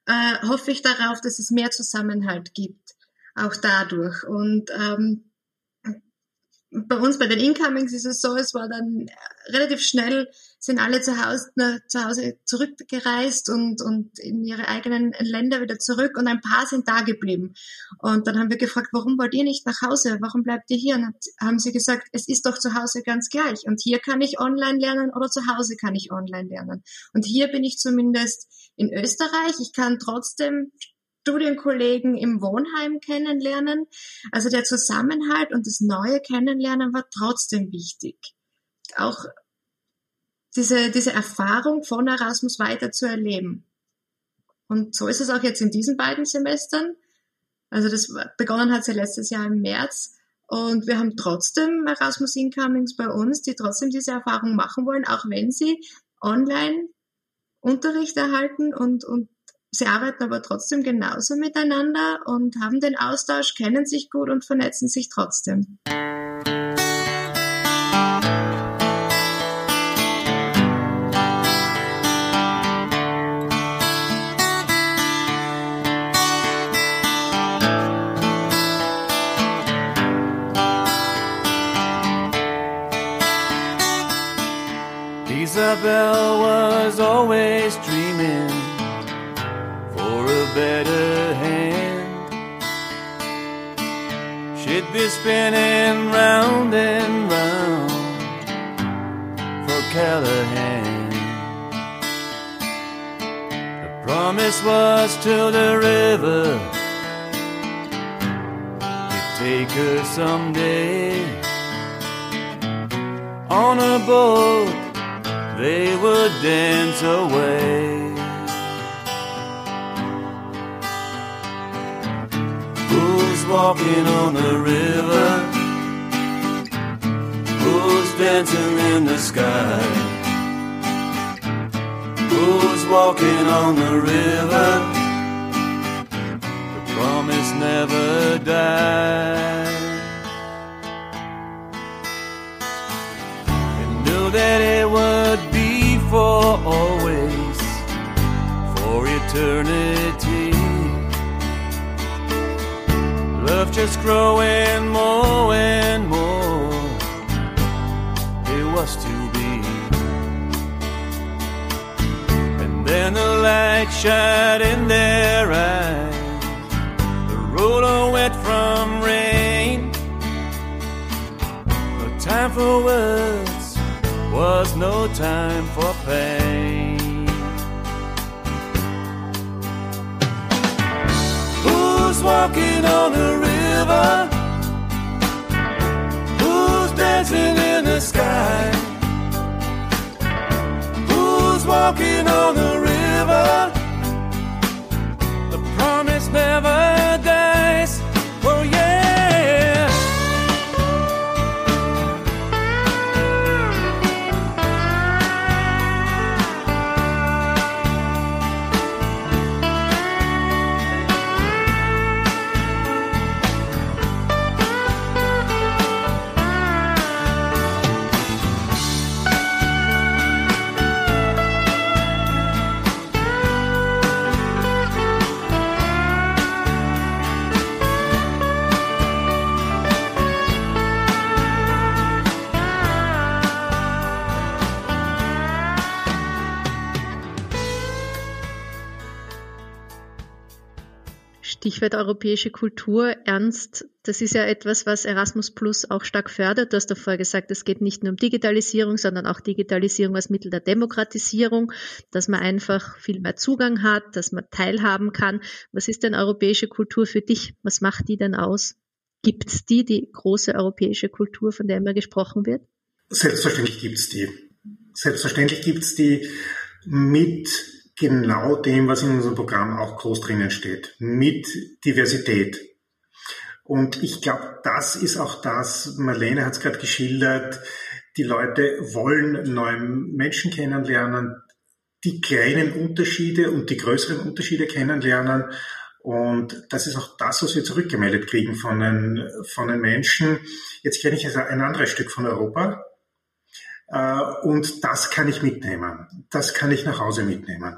äh, hoffe ich darauf, dass es mehr Zusammenhalt gibt, auch dadurch. Und ähm, bei uns bei den Incomings ist es so, es war dann relativ schnell, sind alle zu Hause, zu Hause zurückgereist und, und in ihre eigenen Länder wieder zurück und ein paar sind da geblieben. Und dann haben wir gefragt, warum wollt ihr nicht nach Hause? Warum bleibt ihr hier? Und haben sie gesagt, es ist doch zu Hause ganz gleich. Und hier kann ich online lernen oder zu Hause kann ich online lernen. Und hier bin ich zumindest in Österreich. Ich kann trotzdem Studienkollegen im Wohnheim kennenlernen. Also der Zusammenhalt und das neue Kennenlernen war trotzdem wichtig. Auch diese, diese Erfahrung von Erasmus weiter zu erleben. Und so ist es auch jetzt in diesen beiden Semestern. Also das begonnen hat ja letztes Jahr im März. Und wir haben trotzdem Erasmus Incomings bei uns, die trotzdem diese Erfahrung machen wollen, auch wenn sie online Unterricht erhalten und, und Sie arbeiten aber trotzdem genauso miteinander und haben den Austausch, kennen sich gut und vernetzen sich trotzdem. Isabel spinning round and round for Callahan. The promise was to the river, he'd take her someday. On a boat, they would dance away. Walking on the river? Who's dancing in the sky? Who's walking on the river? The promise never dies. And knew that it would be for always, for eternity. Love just growing more and more. It was to be. And then the light shot in their eyes. The all wet from rain. No time for words was no time for pain. Walking on the river? Who's dancing in the sky? Who's walking on the river? The promise never europäische Kultur. Ernst, das ist ja etwas, was Erasmus Plus auch stark fördert. Du hast davor gesagt, es geht nicht nur um Digitalisierung, sondern auch Digitalisierung als Mittel der Demokratisierung, dass man einfach viel mehr Zugang hat, dass man teilhaben kann. Was ist denn europäische Kultur für dich? Was macht die denn aus? Gibt es die, die große europäische Kultur, von der immer gesprochen wird? Selbstverständlich gibt's die. Selbstverständlich gibt's die mit genau dem, was in unserem Programm auch groß drinnen steht, mit Diversität. Und ich glaube, das ist auch das, Marlene hat es gerade geschildert, die Leute wollen neue Menschen kennenlernen, die kleinen Unterschiede und die größeren Unterschiede kennenlernen. Und das ist auch das, was wir zurückgemeldet kriegen von den, von den Menschen. Jetzt kenne ich also ein anderes Stück von Europa, und das kann ich mitnehmen. Das kann ich nach Hause mitnehmen.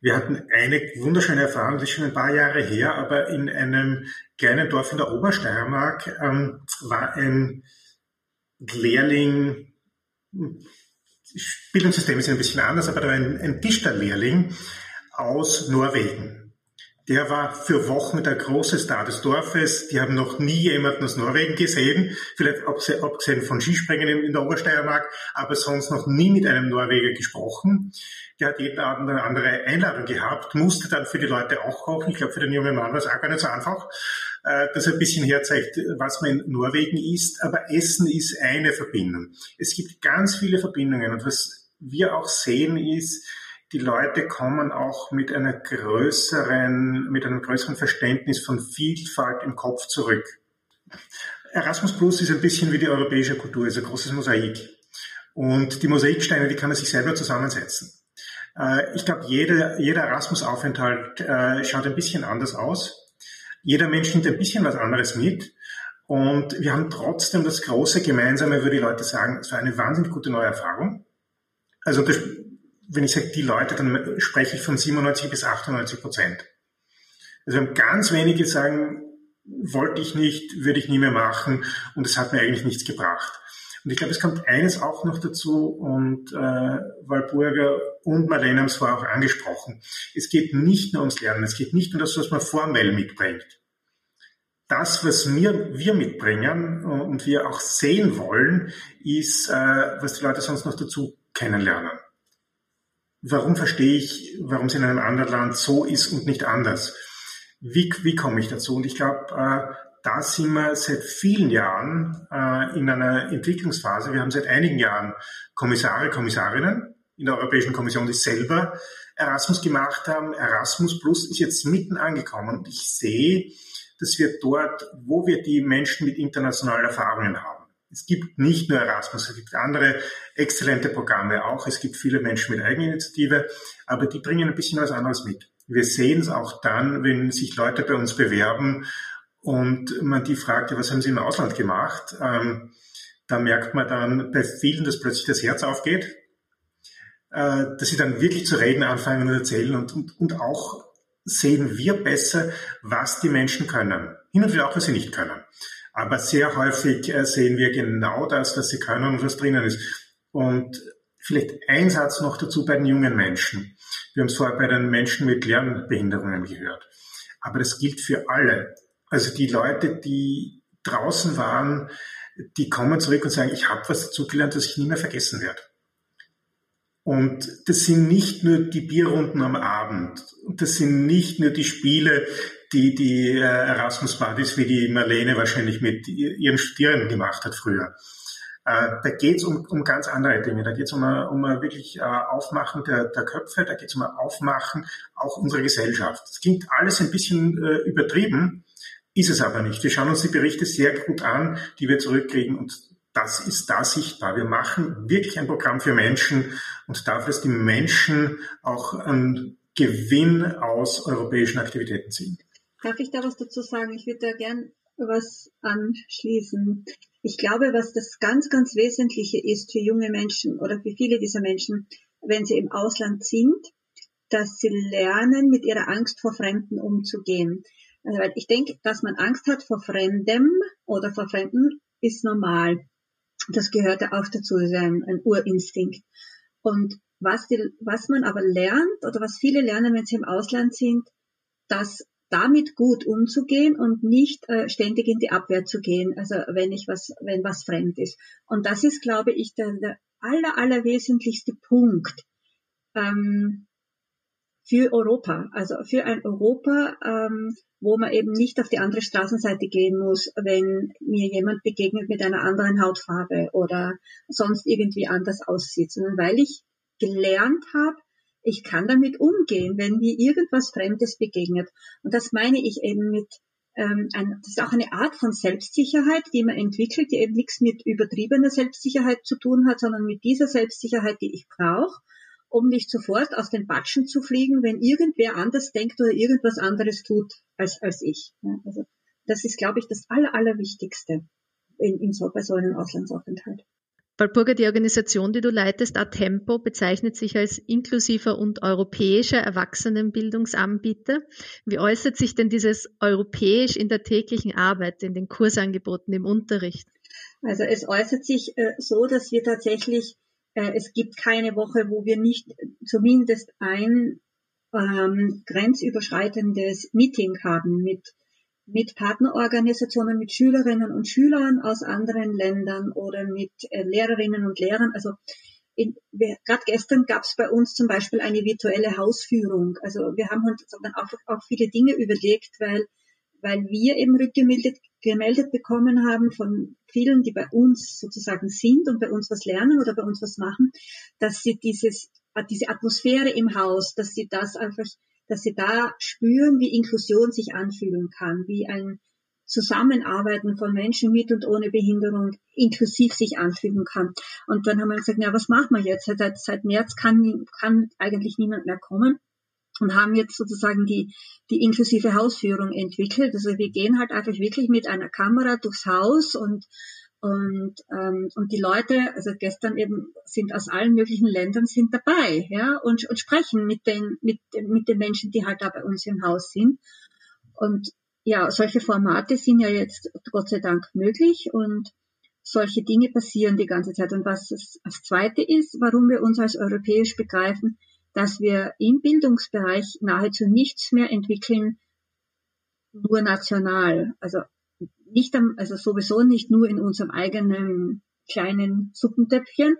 Wir hatten eine wunderschöne Erfahrung, das ist schon ein paar Jahre her, aber in einem kleinen Dorf in der Obersteiermark ähm, war ein Lehrling, Bildungssystem ist ein bisschen anders, aber da war ein, ein Tischlerlehrling aus Norwegen. Der war für Wochen der große Star des Dorfes. Die haben noch nie jemanden aus Norwegen gesehen, vielleicht abgesehen von Skispringen in der Obersteiermark, aber sonst noch nie mit einem Norweger gesprochen. Der hat jeden Abend eine andere Einladung gehabt, musste dann für die Leute auch kochen. Ich glaube, für den jungen Mann war es auch gar nicht so einfach, äh, dass er ein bisschen herzeigt, was man in Norwegen isst. Aber Essen ist eine Verbindung. Es gibt ganz viele Verbindungen und was wir auch sehen ist, die Leute kommen auch mit einer größeren, mit einem größeren Verständnis von Vielfalt im Kopf zurück. Erasmus Plus ist ein bisschen wie die europäische Kultur, ist ein großes Mosaik. Und die Mosaiksteine, die kann man sich selber zusammensetzen. Äh, ich glaube, jeder, jeder Erasmus-Aufenthalt äh, schaut ein bisschen anders aus. Jeder Mensch nimmt ein bisschen was anderes mit. Und wir haben trotzdem das große Gemeinsame, würde die Leute sagen, es war eine wahnsinnig gute neue Erfahrung. Also wenn ich sage die Leute, dann spreche ich von 97 bis 98 Prozent. Also ganz wenige sagen, wollte ich nicht, würde ich nie mehr machen und es hat mir eigentlich nichts gebracht. Und ich glaube, es kommt eines auch noch dazu und äh, Walburger und Marlene haben es vorher auch angesprochen. Es geht nicht nur ums Lernen, es geht nicht nur das, was man formell mitbringt. Das, was wir, wir mitbringen und wir auch sehen wollen, ist, äh, was die Leute sonst noch dazu kennenlernen. Warum verstehe ich, warum es in einem anderen Land so ist und nicht anders? Wie, wie komme ich dazu? Und ich glaube, äh, da sind wir seit vielen Jahren äh, in einer Entwicklungsphase. Wir haben seit einigen Jahren Kommissare, Kommissarinnen in der Europäischen Kommission, die selber Erasmus gemacht haben. Erasmus Plus ist jetzt mitten angekommen und ich sehe, dass wir dort, wo wir die Menschen mit internationalen Erfahrungen haben, es gibt nicht nur Erasmus, es gibt andere exzellente Programme auch. Es gibt viele Menschen mit Eigeninitiative, aber die bringen ein bisschen was anderes mit. Wir sehen es auch dann, wenn sich Leute bei uns bewerben und man die fragt, was haben sie im Ausland gemacht? Ähm, da merkt man dann bei vielen, dass plötzlich das Herz aufgeht, äh, dass sie dann wirklich zu reden anfangen und erzählen und, und, und auch sehen wir besser, was die Menschen können. Hin und wieder auch, was sie nicht können. Aber sehr häufig äh, sehen wir genau das, was sie können und was drinnen ist. Und vielleicht ein Satz noch dazu bei den jungen Menschen. Wir haben es vorher bei den Menschen mit Lernbehinderungen gehört. Aber das gilt für alle. Also die Leute, die draußen waren, die kommen zurück und sagen, ich habe was dazugelernt, das ich nie mehr vergessen werde. Und das sind nicht nur die Bierrunden am Abend. Das sind nicht nur die Spiele, die die äh, Erasmus Buddies, wie die Marlene wahrscheinlich mit ihren Studierenden gemacht hat früher. Äh, da geht es um, um ganz andere Dinge. Da geht es um, um wirklich äh, Aufmachen der, der Köpfe, da geht es um Aufmachen auch unserer Gesellschaft. Das klingt alles ein bisschen äh, übertrieben, ist es aber nicht. Wir schauen uns die Berichte sehr gut an, die wir zurückkriegen und das ist da sichtbar. Wir machen wirklich ein Programm für Menschen und dafür, dass die Menschen auch einen Gewinn aus europäischen Aktivitäten ziehen. Darf ich da was dazu sagen? Ich würde da gern was anschließen. Ich glaube, was das ganz, ganz Wesentliche ist für junge Menschen oder für viele dieser Menschen, wenn sie im Ausland sind, dass sie lernen, mit ihrer Angst vor Fremden umzugehen. Also, weil ich denke, dass man Angst hat vor Fremdem oder vor Fremden, ist normal. Das gehört ja auch dazu, das ist ein, ein Urinstinkt. Und was, die, was man aber lernt oder was viele lernen, wenn sie im Ausland sind, dass damit gut umzugehen und nicht äh, ständig in die Abwehr zu gehen, also wenn ich was, wenn was fremd ist. Und das ist, glaube ich, der, der aller, aller wesentlichste Punkt ähm, für Europa, also für ein Europa, ähm, wo man eben nicht auf die andere Straßenseite gehen muss, wenn mir jemand begegnet mit einer anderen Hautfarbe oder sonst irgendwie anders aussieht, sondern weil ich gelernt habe, ich kann damit umgehen, wenn mir irgendwas Fremdes begegnet. Und das meine ich eben mit, ähm, ein, das ist auch eine Art von Selbstsicherheit, die man entwickelt, die eben nichts mit übertriebener Selbstsicherheit zu tun hat, sondern mit dieser Selbstsicherheit, die ich brauche, um nicht sofort aus den Batschen zu fliegen, wenn irgendwer anders denkt oder irgendwas anderes tut als, als ich. Ja, also das ist, glaube ich, das Aller, Allerwichtigste in, in so, bei so einem Auslandsaufenthalt. Walpurga, die Organisation, die du leitest, Atempo, bezeichnet sich als inklusiver und europäischer Erwachsenenbildungsanbieter. Wie äußert sich denn dieses europäisch in der täglichen Arbeit, in den Kursangeboten, im Unterricht? Also es äußert sich äh, so, dass wir tatsächlich äh, es gibt keine Woche, wo wir nicht zumindest ein ähm, grenzüberschreitendes Meeting haben mit, mit Partnerorganisationen, mit Schülerinnen und Schülern aus anderen Ländern oder mit äh, Lehrerinnen und Lehrern. Also gerade gestern gab es bei uns zum Beispiel eine virtuelle Hausführung. Also wir haben uns dann auch, auch viele Dinge überlegt, weil weil wir eben rückgemeldet gemeldet bekommen haben von vielen, die bei uns sozusagen sind und bei uns was lernen oder bei uns was machen, dass sie dieses, diese Atmosphäre im Haus, dass sie das einfach, dass sie da spüren, wie Inklusion sich anfühlen kann, wie ein Zusammenarbeiten von Menschen mit und ohne Behinderung inklusiv sich anfühlen kann. Und dann haben wir gesagt, ja, was machen wir jetzt? Seit, seit März kann, kann eigentlich niemand mehr kommen und haben jetzt sozusagen die, die inklusive Hausführung entwickelt. Also wir gehen halt einfach wirklich mit einer Kamera durchs Haus und und, ähm, und die Leute, also gestern eben sind aus allen möglichen Ländern sind dabei, ja, und, und sprechen mit den, mit, mit den Menschen, die halt da bei uns im Haus sind. Und ja, solche Formate sind ja jetzt Gott sei Dank möglich und solche Dinge passieren die ganze Zeit. Und was das, das Zweite ist, warum wir uns als europäisch begreifen, dass wir im Bildungsbereich nahezu nichts mehr entwickeln, nur national. Also nicht, am, also sowieso nicht nur in unserem eigenen kleinen Suppentöpfchen,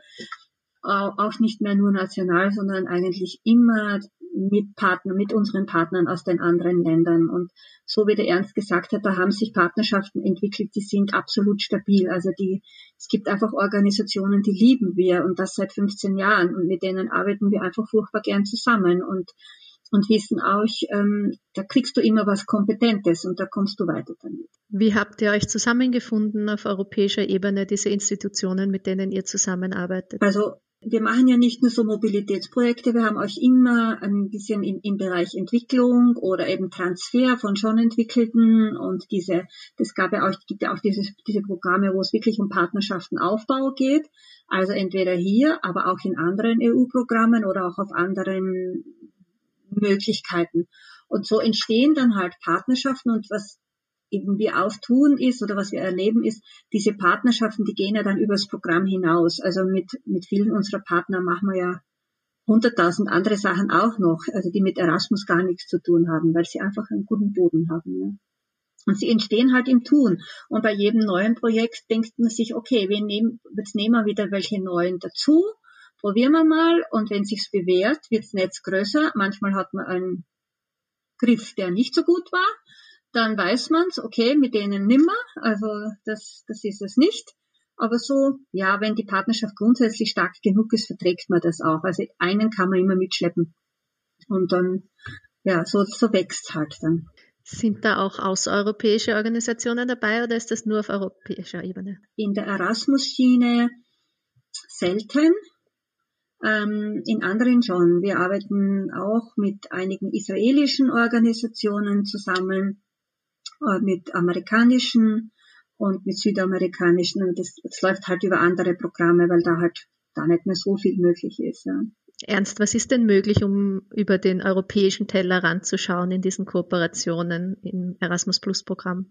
auch nicht mehr nur national, sondern eigentlich immer mit Partnern, mit unseren Partnern aus den anderen Ländern. Und so wie der Ernst gesagt hat, da haben sich Partnerschaften entwickelt, die sind absolut stabil. Also die, es gibt einfach Organisationen, die lieben wir und das seit 15 Jahren und mit denen arbeiten wir einfach furchtbar gern zusammen und und wissen auch, ähm, da kriegst du immer was Kompetentes und da kommst du weiter damit. Wie habt ihr euch zusammengefunden auf europäischer Ebene, diese Institutionen, mit denen ihr zusammenarbeitet? Also wir machen ja nicht nur so Mobilitätsprojekte, wir haben euch immer ein bisschen im, im Bereich Entwicklung oder eben Transfer von schon entwickelten und diese, das gab ja auch, gibt ja auch dieses, diese Programme, wo es wirklich um Partnerschaftenaufbau geht. Also entweder hier, aber auch in anderen EU-Programmen oder auch auf anderen Möglichkeiten. Und so entstehen dann halt Partnerschaften und was eben wir auftun ist oder was wir erleben ist, diese Partnerschaften, die gehen ja dann übers Programm hinaus. Also mit, mit vielen unserer Partner machen wir ja hunderttausend andere Sachen auch noch, also die mit Erasmus gar nichts zu tun haben, weil sie einfach einen guten Boden haben. Ja. Und sie entstehen halt im Tun. Und bei jedem neuen Projekt denkt man sich, okay, wir nehmen, jetzt nehmen wir wieder welche neuen dazu, probieren wir mal und wenn sich's bewährt, wirds Netz größer. Manchmal hat man einen Griff, der nicht so gut war dann weiß man's, okay, mit denen nimmer, also das, das ist es nicht. Aber so, ja, wenn die Partnerschaft grundsätzlich stark genug ist, verträgt man das auch. Also einen kann man immer mitschleppen. Und dann, ja, so, so wächst halt dann. Sind da auch außereuropäische Organisationen dabei oder ist das nur auf europäischer Ebene? In der Erasmus-Schiene selten. Ähm, in anderen schon. Wir arbeiten auch mit einigen israelischen Organisationen zusammen äh, mit amerikanischen und mit südamerikanischen und das, das läuft halt über andere Programme, weil da halt da nicht mehr so viel möglich ist. Ja. Ernst, was ist denn möglich, um über den europäischen Teller ranzuschauen in diesen Kooperationen im Erasmus Plus Programm?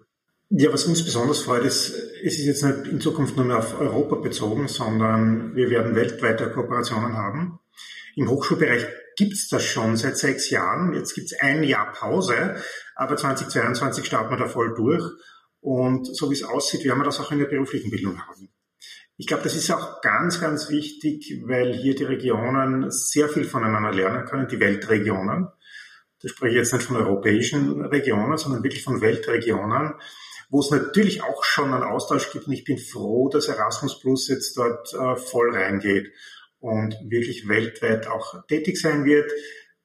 Ja, was uns besonders freut, ist, es ist jetzt nicht in Zukunft nur mehr auf Europa bezogen, sondern wir werden weltweite Kooperationen haben. Im Hochschulbereich gibt's das schon seit sechs Jahren. Jetzt gibt's ein Jahr Pause, aber 2022 starten wir da voll durch. Und so wie es aussieht, werden wir das auch in der beruflichen Bildung haben. Ich glaube, das ist auch ganz, ganz wichtig, weil hier die Regionen sehr viel voneinander lernen können, die Weltregionen. Da spreche ich jetzt nicht von europäischen Regionen, sondern wirklich von Weltregionen, wo es natürlich auch schon einen Austausch gibt. Und ich bin froh, dass Erasmus Plus jetzt dort äh, voll reingeht und wirklich weltweit auch tätig sein wird.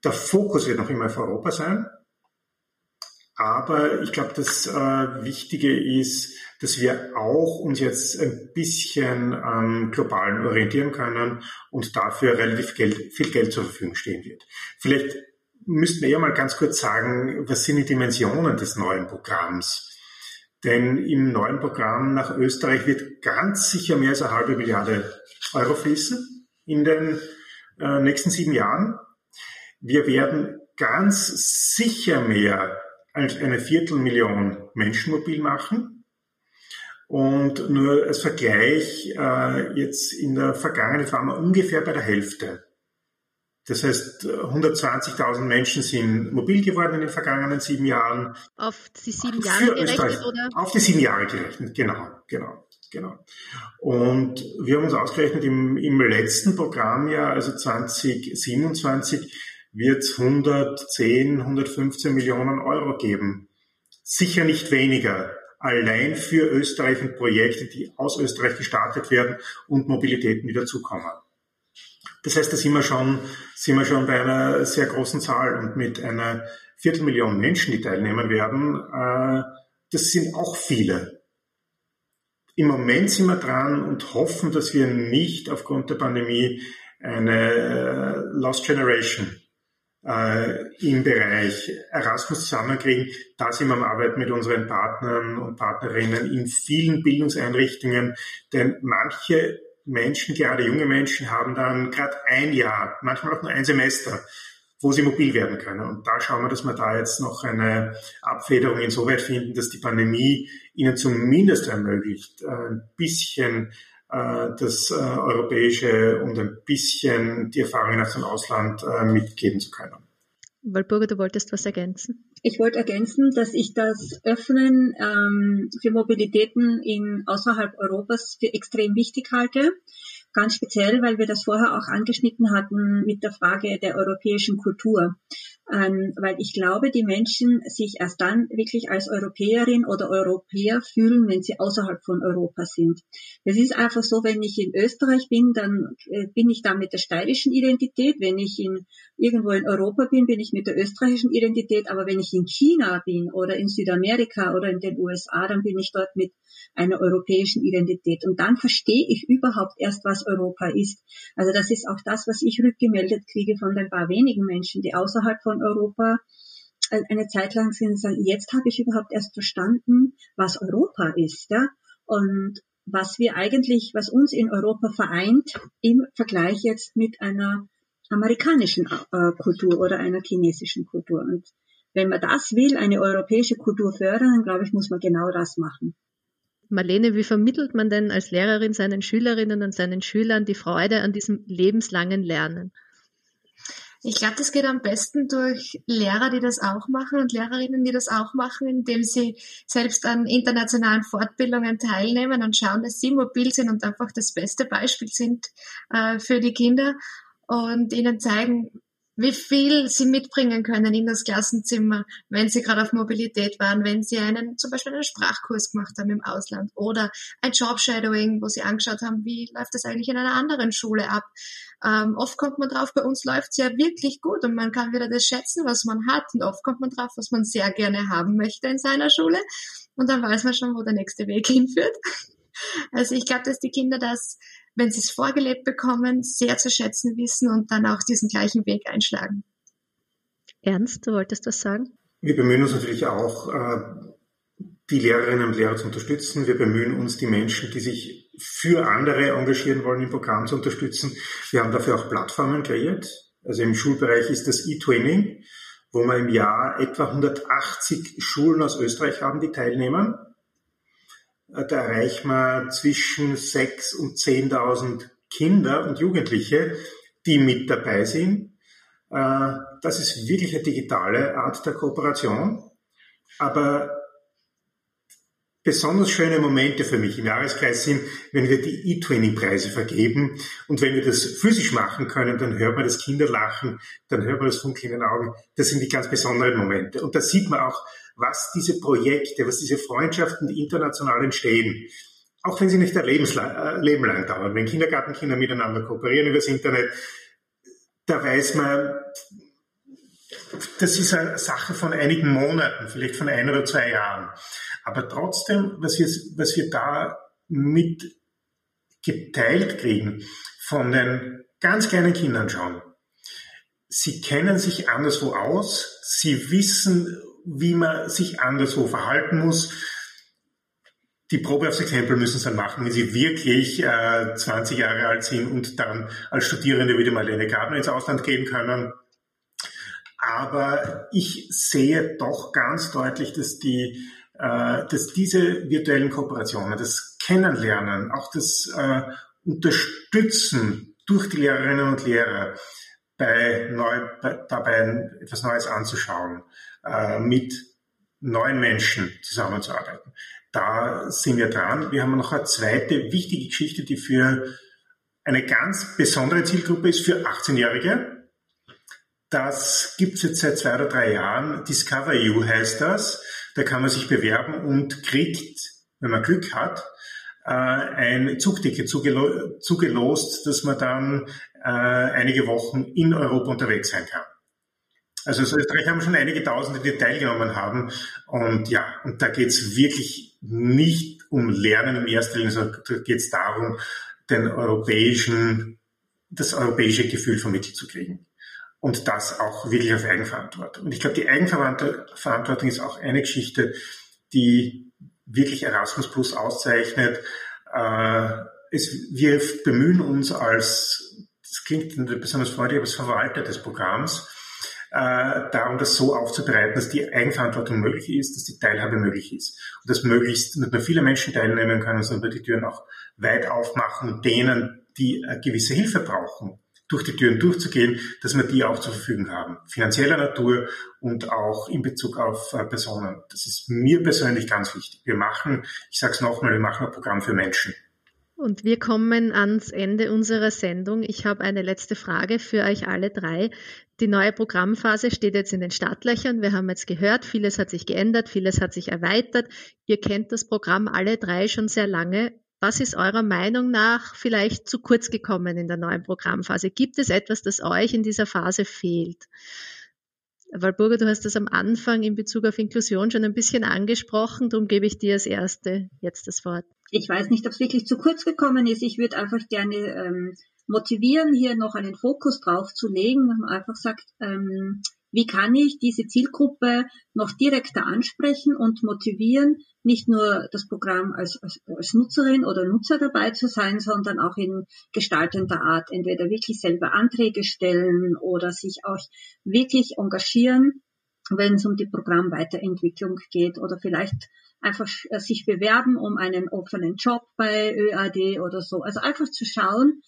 Der Fokus wird noch immer auf Europa sein. Aber ich glaube, das äh, Wichtige ist, dass wir auch uns jetzt ein bisschen am ähm, globalen orientieren können und dafür relativ Geld, viel Geld zur Verfügung stehen wird. Vielleicht müssten wir ja mal ganz kurz sagen, was sind die Dimensionen des neuen Programms? Denn im neuen Programm nach Österreich wird ganz sicher mehr als eine halbe Milliarde Euro fließen in den äh, nächsten sieben Jahren. Wir werden ganz sicher mehr als eine Viertelmillion Menschen mobil machen. Und nur als Vergleich, äh, jetzt in der Vergangenheit waren wir ungefähr bei der Hälfte. Das heißt, 120.000 Menschen sind mobil geworden in den vergangenen sieben Jahren. Auf die sieben Jahre gerechnet, oder? Auf die sieben Jahre gerechnet, genau, genau. Genau. Und wir haben uns ausgerechnet, im, im letzten Programmjahr, also 2027, wird es 110, 115 Millionen Euro geben. Sicher nicht weniger. Allein für Österreich und Projekte, die aus Österreich gestartet werden und Mobilitäten, die dazukommen. Das heißt, da sind wir schon, sind wir schon bei einer sehr großen Zahl und mit einer Viertelmillion Menschen, die teilnehmen werden, äh, das sind auch viele. Im Moment sind wir dran und hoffen, dass wir nicht aufgrund der Pandemie eine äh, Lost Generation äh, im Bereich Erasmus zusammenkriegen. Da sind wir am Arbeiten mit unseren Partnern und Partnerinnen in vielen Bildungseinrichtungen, denn manche Menschen, gerade junge Menschen, haben dann gerade ein Jahr, manchmal auch nur ein Semester wo sie mobil werden können. Und da schauen wir, dass wir da jetzt noch eine Abfederung insoweit finden, dass die Pandemie ihnen zumindest ermöglicht, äh, ein bisschen äh, das äh, Europäische und ein bisschen die Erfahrungen aus dem Ausland mitgeben zu können. Walburga, du wolltest was ergänzen? Ich wollte ergänzen, dass ich das Öffnen ähm, für Mobilitäten in außerhalb Europas für extrem wichtig halte ganz speziell, weil wir das vorher auch angeschnitten hatten mit der Frage der europäischen Kultur. Ähm, weil ich glaube, die Menschen sich erst dann wirklich als Europäerin oder Europäer fühlen, wenn sie außerhalb von Europa sind. Es ist einfach so, wenn ich in Österreich bin, dann äh, bin ich da mit der steirischen Identität. Wenn ich in, irgendwo in Europa bin, bin ich mit der österreichischen Identität. Aber wenn ich in China bin oder in Südamerika oder in den USA, dann bin ich dort mit einer europäischen Identität. Und dann verstehe ich überhaupt erst, was Europa ist. Also das ist auch das, was ich rückgemeldet kriege von den paar wenigen Menschen, die außerhalb von Europa äh, eine Zeit lang sind, sagen, jetzt habe ich überhaupt erst verstanden, was Europa ist, ja, und was wir eigentlich, was uns in Europa vereint im Vergleich jetzt mit einer amerikanischen äh, Kultur oder einer chinesischen Kultur. Und wenn man das will, eine europäische Kultur fördern, dann glaube ich, muss man genau das machen. Marlene, wie vermittelt man denn als Lehrerin seinen Schülerinnen und seinen Schülern die Freude an diesem lebenslangen Lernen? Ich glaube, das geht am besten durch Lehrer, die das auch machen und Lehrerinnen, die das auch machen, indem sie selbst an internationalen Fortbildungen teilnehmen und schauen, dass sie mobil sind und einfach das beste Beispiel sind äh, für die Kinder und ihnen zeigen, wie viel sie mitbringen können in das Klassenzimmer, wenn sie gerade auf Mobilität waren, wenn sie einen, zum Beispiel einen Sprachkurs gemacht haben im Ausland oder ein Jobshadowing, wo sie angeschaut haben, wie läuft das eigentlich in einer anderen Schule ab. Ähm, oft kommt man drauf, bei uns läuft es ja wirklich gut und man kann wieder das schätzen, was man hat und oft kommt man drauf, was man sehr gerne haben möchte in seiner Schule und dann weiß man schon, wo der nächste Weg hinführt. Also ich glaube, dass die Kinder das wenn sie es vorgelebt bekommen, sehr zu schätzen wissen und dann auch diesen gleichen Weg einschlagen. Ernst, du wolltest das sagen? Wir bemühen uns natürlich auch, äh, die Lehrerinnen und Lehrer zu unterstützen. Wir bemühen uns, die Menschen, die sich für andere engagieren wollen, im Programm zu unterstützen. Wir haben dafür auch Plattformen kreiert. Also im Schulbereich ist das E-Twinning, wo wir im Jahr etwa 180 Schulen aus Österreich haben, die teilnehmen. Äh, da erreicht man zwischen 6.000 und 10.000 Kinder und Jugendliche, die mit dabei sind. Äh, das ist wirklich eine digitale Art der Kooperation. Aber besonders schöne Momente für mich im Jahreskreis sind, wenn wir die E-Training-Preise vergeben. Und wenn wir das physisch machen können, dann hört man das Kinderlachen, dann hört man das Funkeln in den Augen. Das sind die ganz besonderen Momente. Und da sieht man auch, was diese Projekte, was diese Freundschaften, die international entstehen, auch wenn sie nicht ein Lebenslang, äh, Leben lang dauern, wenn Kindergartenkinder miteinander kooperieren über das Internet, da weiß man, das ist eine Sache von einigen Monaten, vielleicht von ein oder zwei Jahren. Aber trotzdem, was wir, was wir da mit geteilt kriegen von den ganz kleinen Kindern schon, sie kennen sich anderswo aus, sie wissen, wie man sich anderswo verhalten muss. Die Probe aufs Exempel müssen sie dann machen, wenn sie wirklich äh, 20 Jahre alt sind und dann als Studierende wieder mal eine Garten ins Ausland gehen können. Aber ich sehe doch ganz deutlich, dass die, dass diese virtuellen Kooperationen, das Kennenlernen, auch das äh, Unterstützen durch die Lehrerinnen und Lehrer bei neu, bei, dabei etwas Neues anzuschauen, äh, mit neuen Menschen zusammenzuarbeiten. Da sind wir dran. Wir haben noch eine zweite wichtige Geschichte, die für eine ganz besondere Zielgruppe ist, für 18-Jährige. Das gibt es jetzt seit zwei oder drei Jahren. Discover You heißt das. Da kann man sich bewerben und kriegt, wenn man Glück hat, äh, ein Zugticket zugelost, dass man dann äh, einige Wochen in Europa unterwegs sein kann. Also aus Österreich haben schon einige Tausende, die teilgenommen haben. Und ja, und da geht es wirklich nicht um Lernen im ersten Linie, sondern da geht es darum, den europäischen, das europäische Gefühl vermittelt zu kriegen. Und das auch wirklich auf Eigenverantwortung. Und ich glaube, die Eigenverantwortung ist auch eine Geschichte, die wirklich Erasmus Plus auszeichnet. Äh, es, wir bemühen uns als, das klingt besonders freundlich, aber als Verwalter des Programms, äh, darum, das so aufzubereiten, dass die Eigenverantwortung möglich ist, dass die Teilhabe möglich ist. Und dass möglichst nicht nur viele Menschen teilnehmen können, sondern die Türen auch weit aufmachen, denen, die eine gewisse Hilfe brauchen, durch die Türen durchzugehen, dass wir die auch zur Verfügung haben. Finanzieller Natur und auch in Bezug auf äh, Personen. Das ist mir persönlich ganz wichtig. Wir machen, ich sage es nochmal, wir machen ein Programm für Menschen. Und wir kommen ans Ende unserer Sendung. Ich habe eine letzte Frage für euch alle drei. Die neue Programmphase steht jetzt in den Startlöchern. Wir haben jetzt gehört, vieles hat sich geändert, vieles hat sich erweitert. Ihr kennt das Programm alle drei schon sehr lange. Was ist eurer Meinung nach vielleicht zu kurz gekommen in der neuen Programmphase? Gibt es etwas, das euch in dieser Phase fehlt? Walburga, du hast das am Anfang in Bezug auf Inklusion schon ein bisschen angesprochen. Darum gebe ich dir als Erste jetzt das Wort. Ich weiß nicht, ob es wirklich zu kurz gekommen ist. Ich würde einfach gerne ähm, motivieren, hier noch einen Fokus drauf zu legen, dass man einfach sagt, ähm, wie kann ich diese Zielgruppe noch direkter ansprechen und motivieren, nicht nur das Programm als, als, als Nutzerin oder Nutzer dabei zu sein, sondern auch in gestaltender Art, entweder wirklich selber Anträge stellen oder sich auch wirklich engagieren, wenn es um die Programmweiterentwicklung geht oder vielleicht einfach äh, sich bewerben um einen offenen Job bei ÖAD oder so. Also einfach zu schauen,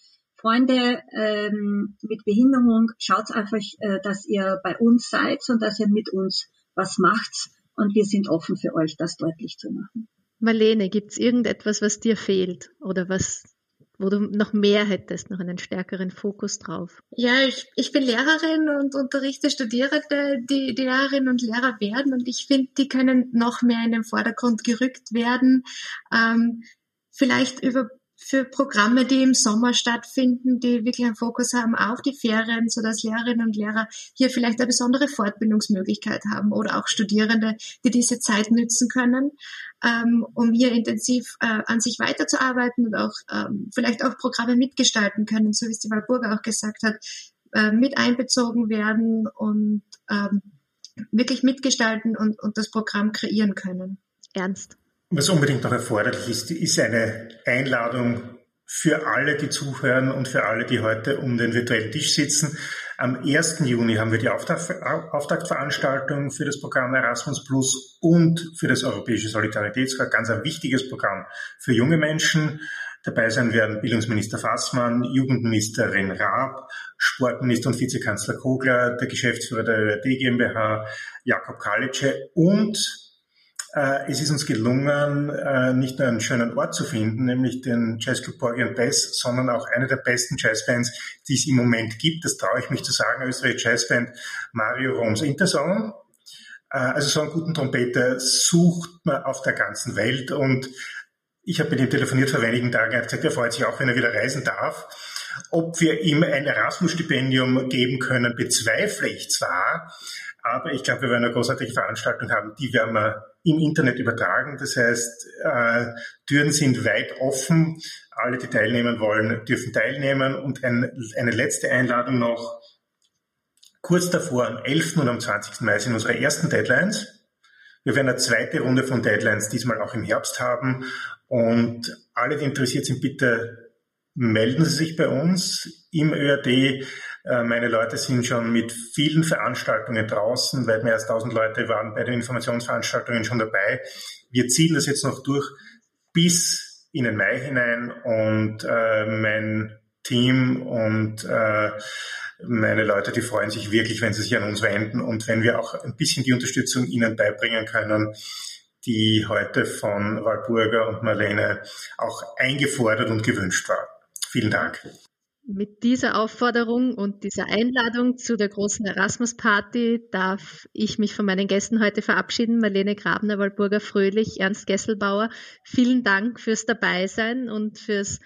Freunde ähm, mit Behinderung, schaut einfach, äh, dass ihr bei uns seid und dass ihr mit uns was macht. Und wir sind offen für euch, das deutlich zu machen. Marlene, gibt es irgendetwas, was dir fehlt oder was, wo du noch mehr hättest, noch einen stärkeren Fokus drauf? Ja, ich, ich bin Lehrerin und unterrichte Studierende, die, die Lehrerinnen und Lehrer werden und ich finde, die können noch mehr in den Vordergrund gerückt werden. Ähm, vielleicht über für Programme, die im Sommer stattfinden, die wirklich einen Fokus haben auf die Ferien, so dass Lehrerinnen und Lehrer hier vielleicht eine besondere Fortbildungsmöglichkeit haben oder auch Studierende, die diese Zeit nützen können, ähm, um hier intensiv äh, an sich weiterzuarbeiten und auch ähm, vielleicht auch Programme mitgestalten können, so wie es die Walburga auch gesagt hat, äh, mit einbezogen werden und ähm, wirklich mitgestalten und, und das Programm kreieren können. Ernst. Was unbedingt noch erforderlich ist, ist eine Einladung für alle, die zuhören und für alle, die heute um den virtuellen Tisch sitzen. Am 1. Juni haben wir die Auftaktveranstaltung für das Programm Erasmus Plus und für das Europäische Solidaritätsrat, ganz ein wichtiges Programm für junge Menschen. Dabei sein werden Bildungsminister Fassmann, Jugendministerin Raab, Sportminister und Vizekanzler Kogler, der Geschäftsführer der ÖRD GmbH, Jakob Kalitsche und es ist uns gelungen, äh, nicht nur einen schönen Ort zu finden, nämlich den Jazzclub Bess, sondern auch eine der besten Jazzbands, die es im Moment gibt. Das traue ich mich zu sagen, österreichische Jazzband Mario Roms Intersong. Äh, also so einen guten Trompeter sucht man auf der ganzen Welt und ich habe mit ihm telefoniert vor wenigen Tagen, er hat gesagt, er freut sich auch, wenn er wieder reisen darf. Ob wir ihm ein Erasmus-Stipendium geben können, bezweifle ich zwar, aber ich glaube, wir werden eine großartige Veranstaltung haben, die werden wir im Internet übertragen. Das heißt, äh, Türen sind weit offen. Alle, die teilnehmen wollen, dürfen teilnehmen. Und ein, eine letzte Einladung noch. Kurz davor, am 11. und am 20. Mai sind unsere ersten Deadlines. Wir werden eine zweite Runde von Deadlines diesmal auch im Herbst haben. Und alle, die interessiert sind, bitte melden Sie sich bei uns im ÖRD. Äh, meine Leute sind schon mit vielen Veranstaltungen draußen, weit mehr als 1000 Leute waren bei den Informationsveranstaltungen schon dabei. Wir ziehen das jetzt noch durch bis in den Mai hinein und äh, mein Team und äh, meine Leute, die freuen sich wirklich, wenn sie sich an uns wenden und wenn wir auch ein bisschen die Unterstützung ihnen beibringen können, die heute von Walburger und Marlene auch eingefordert und gewünscht war. Vielen Dank. Mit dieser Aufforderung und dieser Einladung zu der großen Erasmus-Party darf ich mich von meinen Gästen heute verabschieden. Marlene Grabner, Walburger Fröhlich, Ernst Gesselbauer. Vielen Dank fürs Dabeisein und fürs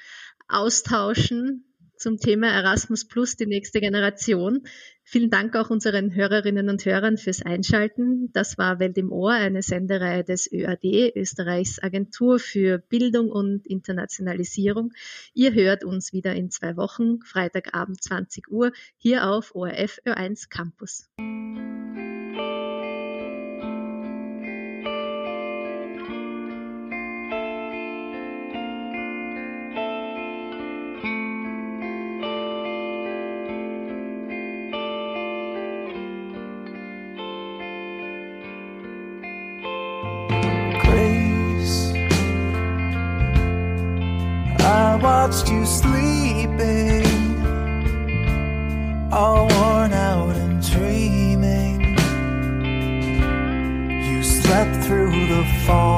Austauschen zum Thema Erasmus Plus, die nächste Generation. Vielen Dank auch unseren Hörerinnen und Hörern fürs Einschalten. Das war Welt im Ohr, eine Sendereihe des ÖAD, Österreichs Agentur für Bildung und Internationalisierung. Ihr hört uns wieder in zwei Wochen, Freitagabend 20 Uhr, hier auf ORF Ö1 Campus. Sleeping, all worn out and dreaming. You slept through the fall.